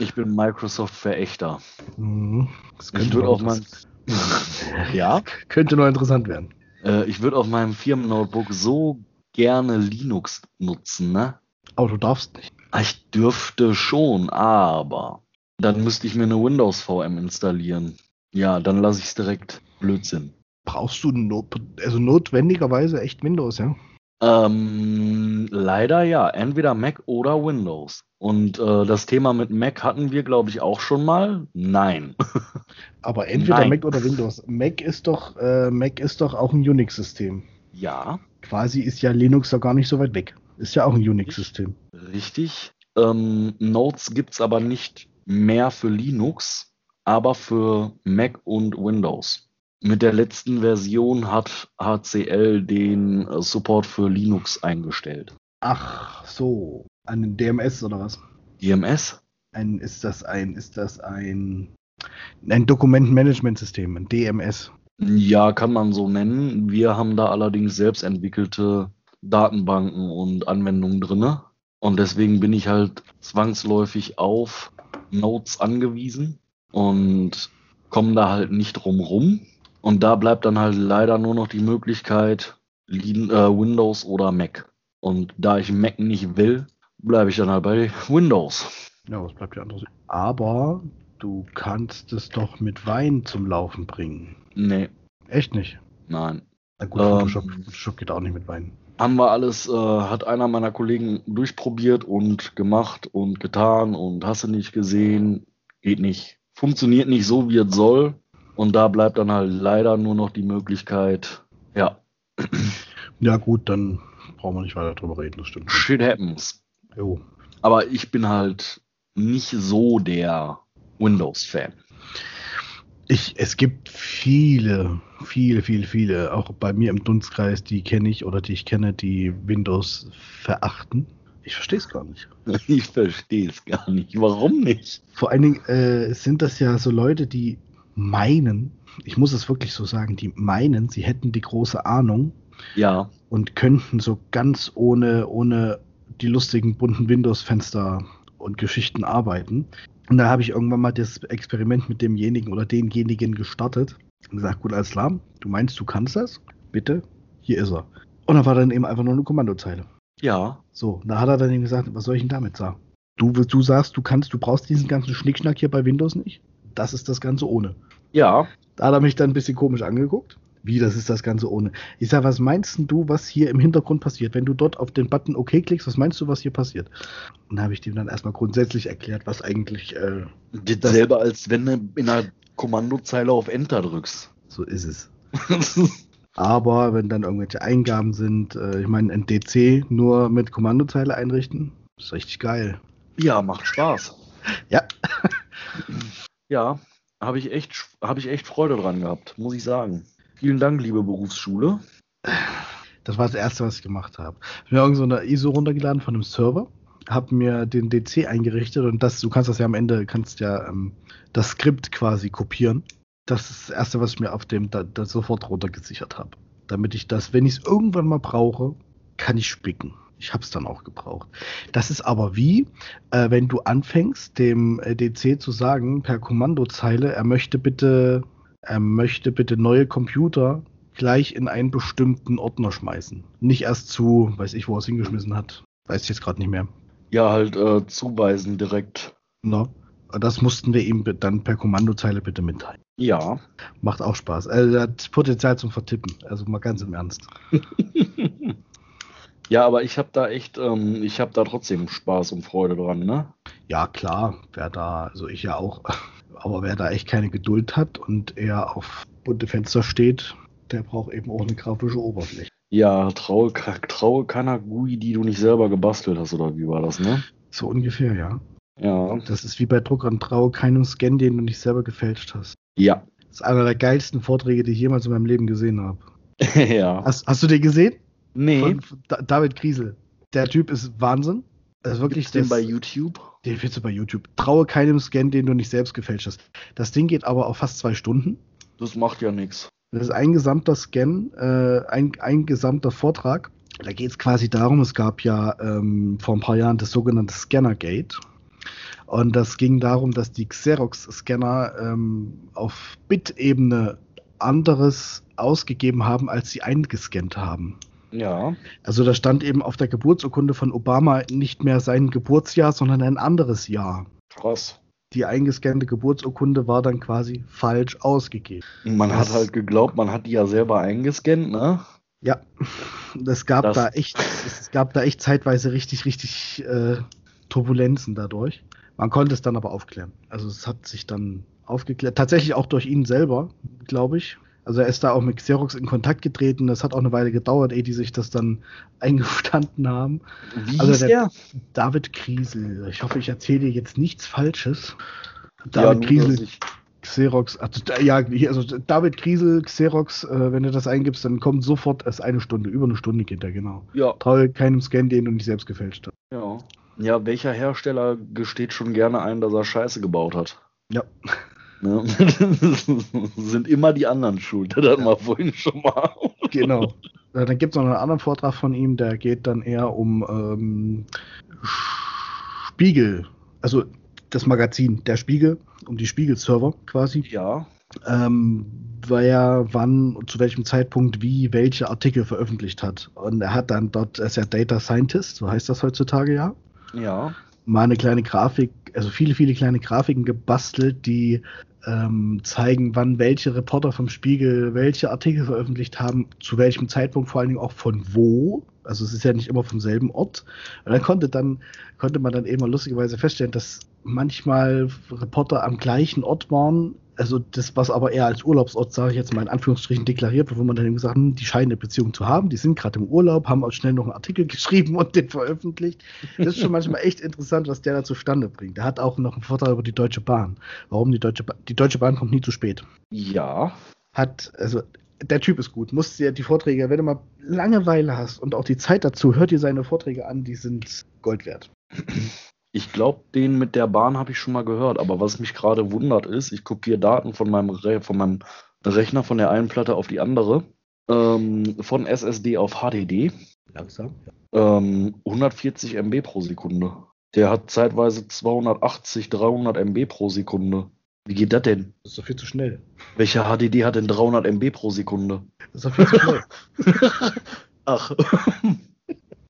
Ich bin Microsoft-Verächter. Mhm. Das Ich könnte würde auf mein, interess- ja, könnte noch interessant werden. äh, ich würde auf meinem Firmennotebook so gerne Linux nutzen, ne? Aber du darfst nicht. Ah, Ich dürfte schon, aber dann müsste ich mir eine Windows VM installieren. Ja, dann lasse ich es direkt. Blödsinn. Brauchst du not also notwendigerweise echt Windows, ja? Ähm, leider ja, entweder Mac oder Windows. Und äh, das Thema mit Mac hatten wir, glaube ich, auch schon mal. Nein. Aber entweder Nein. Mac oder Windows. Mac ist doch, äh, Mac ist doch auch ein Unix-System. ja, Quasi ist ja Linux doch gar nicht so weit weg. Ist ja auch ein Unix-System. richtig. Ähm, Notes gibt es aber nicht mehr für Linux, aber für Mac und Windows. Mit der letzten Version hat HCL den Support für Linux eingestellt. Ach so. Ein DMS oder was? DMS? Ein, ist das ein, ist das ein, ein Dokumentenmanagementsystem, ein DMS? Ja, kann man so nennen. Wir haben da allerdings selbst entwickelte Datenbanken und Anwendungen drinne. Und deswegen bin ich halt zwangsläufig auf Nodes angewiesen und komme da halt nicht drum rum. Und da bleibt dann halt leider nur noch die Möglichkeit äh, Windows oder Mac. Und da ich Mac nicht will, bleibe ich dann halt bei Windows. Ja, was bleibt ja anderes? Aber du kannst es doch mit Wein zum Laufen bringen. Nee, Echt nicht? nein. Na gut, Ähm. Photoshop, Photoshop geht auch nicht mit Wein. Haben wir alles, äh, hat einer meiner Kollegen durchprobiert und gemacht und getan und hast du nicht gesehen, geht nicht. Funktioniert nicht so, wie es soll. Und da bleibt dann halt leider nur noch die Möglichkeit, ja, Ja gut, dann brauchen wir nicht weiter drüber reden, das stimmt. shit happens. Jo. Aber ich bin halt nicht so der Windows-Fan. Ich, es gibt viele, viele, viele, viele, auch bei mir im Dunstkreis, die kenne ich oder die ich kenne, die Windows verachten. Ich verstehe es gar nicht. Ich verstehe es gar nicht. Warum nicht? Vor allen Dingen äh, sind das ja so Leute, die meinen, ich muss es wirklich so sagen, die meinen, sie hätten die große Ahnung Ja, und könnten so ganz ohne, ohne die lustigen bunten Windows-Fenster und Geschichten arbeiten. Und da habe ich irgendwann mal das Experiment mit demjenigen oder denjenigen gestartet und gesagt, gut, alles klar, du meinst, du kannst das? Bitte, hier ist er. Und da war dann eben einfach nur eine Kommandozeile. ja, So, da hat er dann eben gesagt, was soll ich denn damit sagen? Du, du sagst, du kannst, du brauchst diesen ganzen Schnickschnack hier bei Windows nicht. Das ist das Ganze ohne. ja. Da hat er mich dann ein bisschen komisch angeguckt. Wie, das ist das Ganze ohne? Ich sag, was meinst du, was hier im Hintergrund passiert? Wenn du dort auf den Button OK klickst, was meinst du, was hier passiert? Und da habe ich dem dann erstmal grundsätzlich erklärt, was eigentlich äh, Dasselbe, als wenn du in einer Kommandozeile auf Enter drückst. so ist es. Aber wenn dann irgendwelche Eingaben sind, äh, ich meine, ein DC nur mit Kommandozeile einrichten, ist richtig geil. ja, macht Spaß. Ja. Ja, habe ich, echt, hab ich echt Freude dran gehabt, muss ich sagen. Vielen Dank, liebe Berufsschule. Das war das erste, was ich gemacht habe. Ich habe mir irgend so eine ISO runtergeladen von einem Server, habe mir den DC eingerichtet und das, du kannst das ja am Ende, kannst ja ähm, das Skript quasi kopieren das ist das Erste, was ich mir auf dem da, da sofort runtergesichert habe. Damit ich das, wenn ich es irgendwann mal brauche, kann ich spicken. Ich habe es dann auch gebraucht. Das ist aber wie, äh, wenn du anfängst, dem äh, DC zu sagen, per Kommandozeile, er möchte bitte, er möchte bitte neue Computer gleich in einen bestimmten Ordner schmeißen. Nicht erst zu, weiß ich, wo er es hingeschmissen hat. Weiß ich jetzt gerade nicht mehr. Ja, halt äh, zuweisen direkt. No. Das mussten wir ihm dann per Kommandozeile bitte mitteilen. Ja. Macht auch Spaß. Also, hat Potenzial zum Vertippen. Also mal ganz im Ernst. ja, aber ich habe da echt, ähm, ich habe da trotzdem Spaß und Freude dran, ne? Ja, klar. Wer da, also ich ja auch. Aber wer da echt keine Geduld hat und eher auf bunte Fenster steht, der braucht eben auch eine grafische Oberfläche. Ja, traue, traue keiner GUI, die du nicht selber gebastelt hast, oder wie war das, ne? So ungefähr, ja. Ja. Das ist wie bei Druckern, traue keinem Scan, den du nicht selber gefälscht hast. Ja. Das ist einer der geilsten Vorträge, die ich jemals in meinem Leben gesehen habe. ja. Hast, hast du den gesehen? Nee. Von, von David Kriesel. Der Typ ist Wahnsinn. Das ist wirklich Gibt's den bei YouTube? Den findest du bei YouTube. Traue keinem Scan, den du nicht selbst gefälscht hast. Das Ding geht aber auch fast zwei Stunden. Das macht ja nichts. Das ist ein gesamter Scan, äh, ein, ein gesamter Vortrag. Da geht es quasi darum, es gab ja ähm, vor ein paar Jahren das sogenannte Scannergate. Und das ging darum, dass die Xerox-Scanner ähm, auf Bit-Ebene anderes ausgegeben haben, als sie eingescannt haben. Ja. Also da stand eben auf der Geburtsurkunde von Obama nicht mehr sein Geburtsjahr, sondern ein anderes Jahr. Krass. Die eingescannte Geburtsurkunde war dann quasi falsch ausgegeben. Man Das- hat halt geglaubt, man hat die ja selber eingescannt, ne? Ja, es gab Das- da echt, es gab da echt zeitweise richtig, richtig äh, Turbulenzen dadurch. Man konnte es dann aber aufklären. Also es hat sich dann aufgeklärt. Tatsächlich auch durch ihn selber, glaube ich. Also er ist da auch mit Xerox in Kontakt getreten. Das hat auch eine Weile gedauert, ehe die sich das dann eingestanden haben. Wie Also der- der? David Kriesel. Ich hoffe, ich erzähle dir jetzt nichts Falsches. Ja, David nur, Kriesel, Xerox, also, ja, also David Kriesel, Xerox, äh, wenn du das eingibst, dann kommt sofort erst eine Stunde, über eine Stunde geht der, genau. Ja, Traue keinem Scan, den du nicht selbst gefälscht hast. ja. Ja, welcher Hersteller gesteht schon gerne ein, dass er Scheiße gebaut hat? Ja. Ne? Sind immer die anderen schuld. Das hatten wir vorhin schon mal. Genau. Äh, dann gibt es noch einen anderen Vortrag von ihm, der geht dann eher um ähm, Spiegel, also das Magazin, der Spiegel, um die Spiegel-Server quasi. Ja. ähm, wer wann, zu welchem Zeitpunkt wie welche Artikel veröffentlicht hat. Und er hat dann dort, er ist ja Data Scientist, so heißt das heutzutage ja, Ja. Mal eine kleine Grafik, also viele, viele kleine Grafiken gebastelt, die ähm, zeigen, wann welche Reporter vom Spiegel welche Artikel veröffentlicht haben, zu welchem Zeitpunkt, vor allen Dingen auch von wo. Also es ist ja nicht immer vom selben Ort. Und dann konnte dann konnte man dann eben mal lustigerweise feststellen, dass manchmal Reporter am gleichen Ort waren. Also das, was aber eher als Urlaubsort, sage ich jetzt mal in Anführungsstrichen, deklariert wird, wo man dann eben gesagt hat, hm, die scheinen eine Beziehung zu haben, die sind gerade im Urlaub, haben auch schnell noch einen Artikel geschrieben und den veröffentlicht. Das ist schon manchmal echt interessant, was der da zustande bringt. Der hat auch noch einen Vorteil über die Deutsche Bahn. Warum die Deutsche Bahn? Die Deutsche Bahn kommt nie zu spät. Ja. Hat, also der Typ ist gut. Musst dir die Vorträge, wenn du mal Langeweile hast und auch die Zeit dazu, hört dir seine Vorträge an, die sind Gold wert. Ich glaube, den mit der Bahn habe ich schon mal gehört. Aber was mich gerade wundert ist, ich kopiere Daten von meinem, Re von meinem Rechner von der einen Platte auf die andere. Ähm, von SSD auf HDD. Langsam. Ähm, 140 MB pro Sekunde. Der hat zeitweise 280, 300 MB pro Sekunde. Wie geht das denn? Das ist doch viel zu schnell. Welcher HDD hat denn 300 MB pro Sekunde? Das ist doch viel zu schnell. Ach.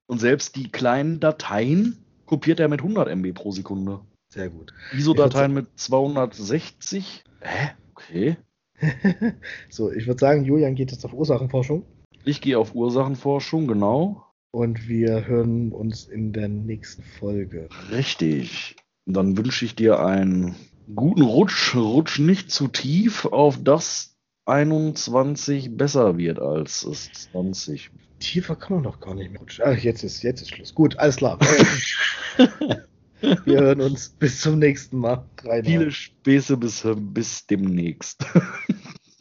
Und selbst die kleinen Dateien kopiert er mit 100 MB pro Sekunde. Sehr gut. ISO-Dateien mit 260? Hä? Okay. So, ich würde sagen, Julian geht jetzt auf Ursachenforschung Ich gehe auf Ursachenforschung, genau. und wir hören uns in der nächsten Folge. Richtig. Dann wünsche ich dir einen guten Rutsch. Rutsch nicht zu tief, auf das 21 besser wird als es 20. Tiefer kann man doch gar nicht mehr. Ach, jetzt ist, jetzt ist Schluss. Gut, alles klar. wir hören uns bis zum nächsten Mal. Reinhard. Viele Späße bis, bis demnächst.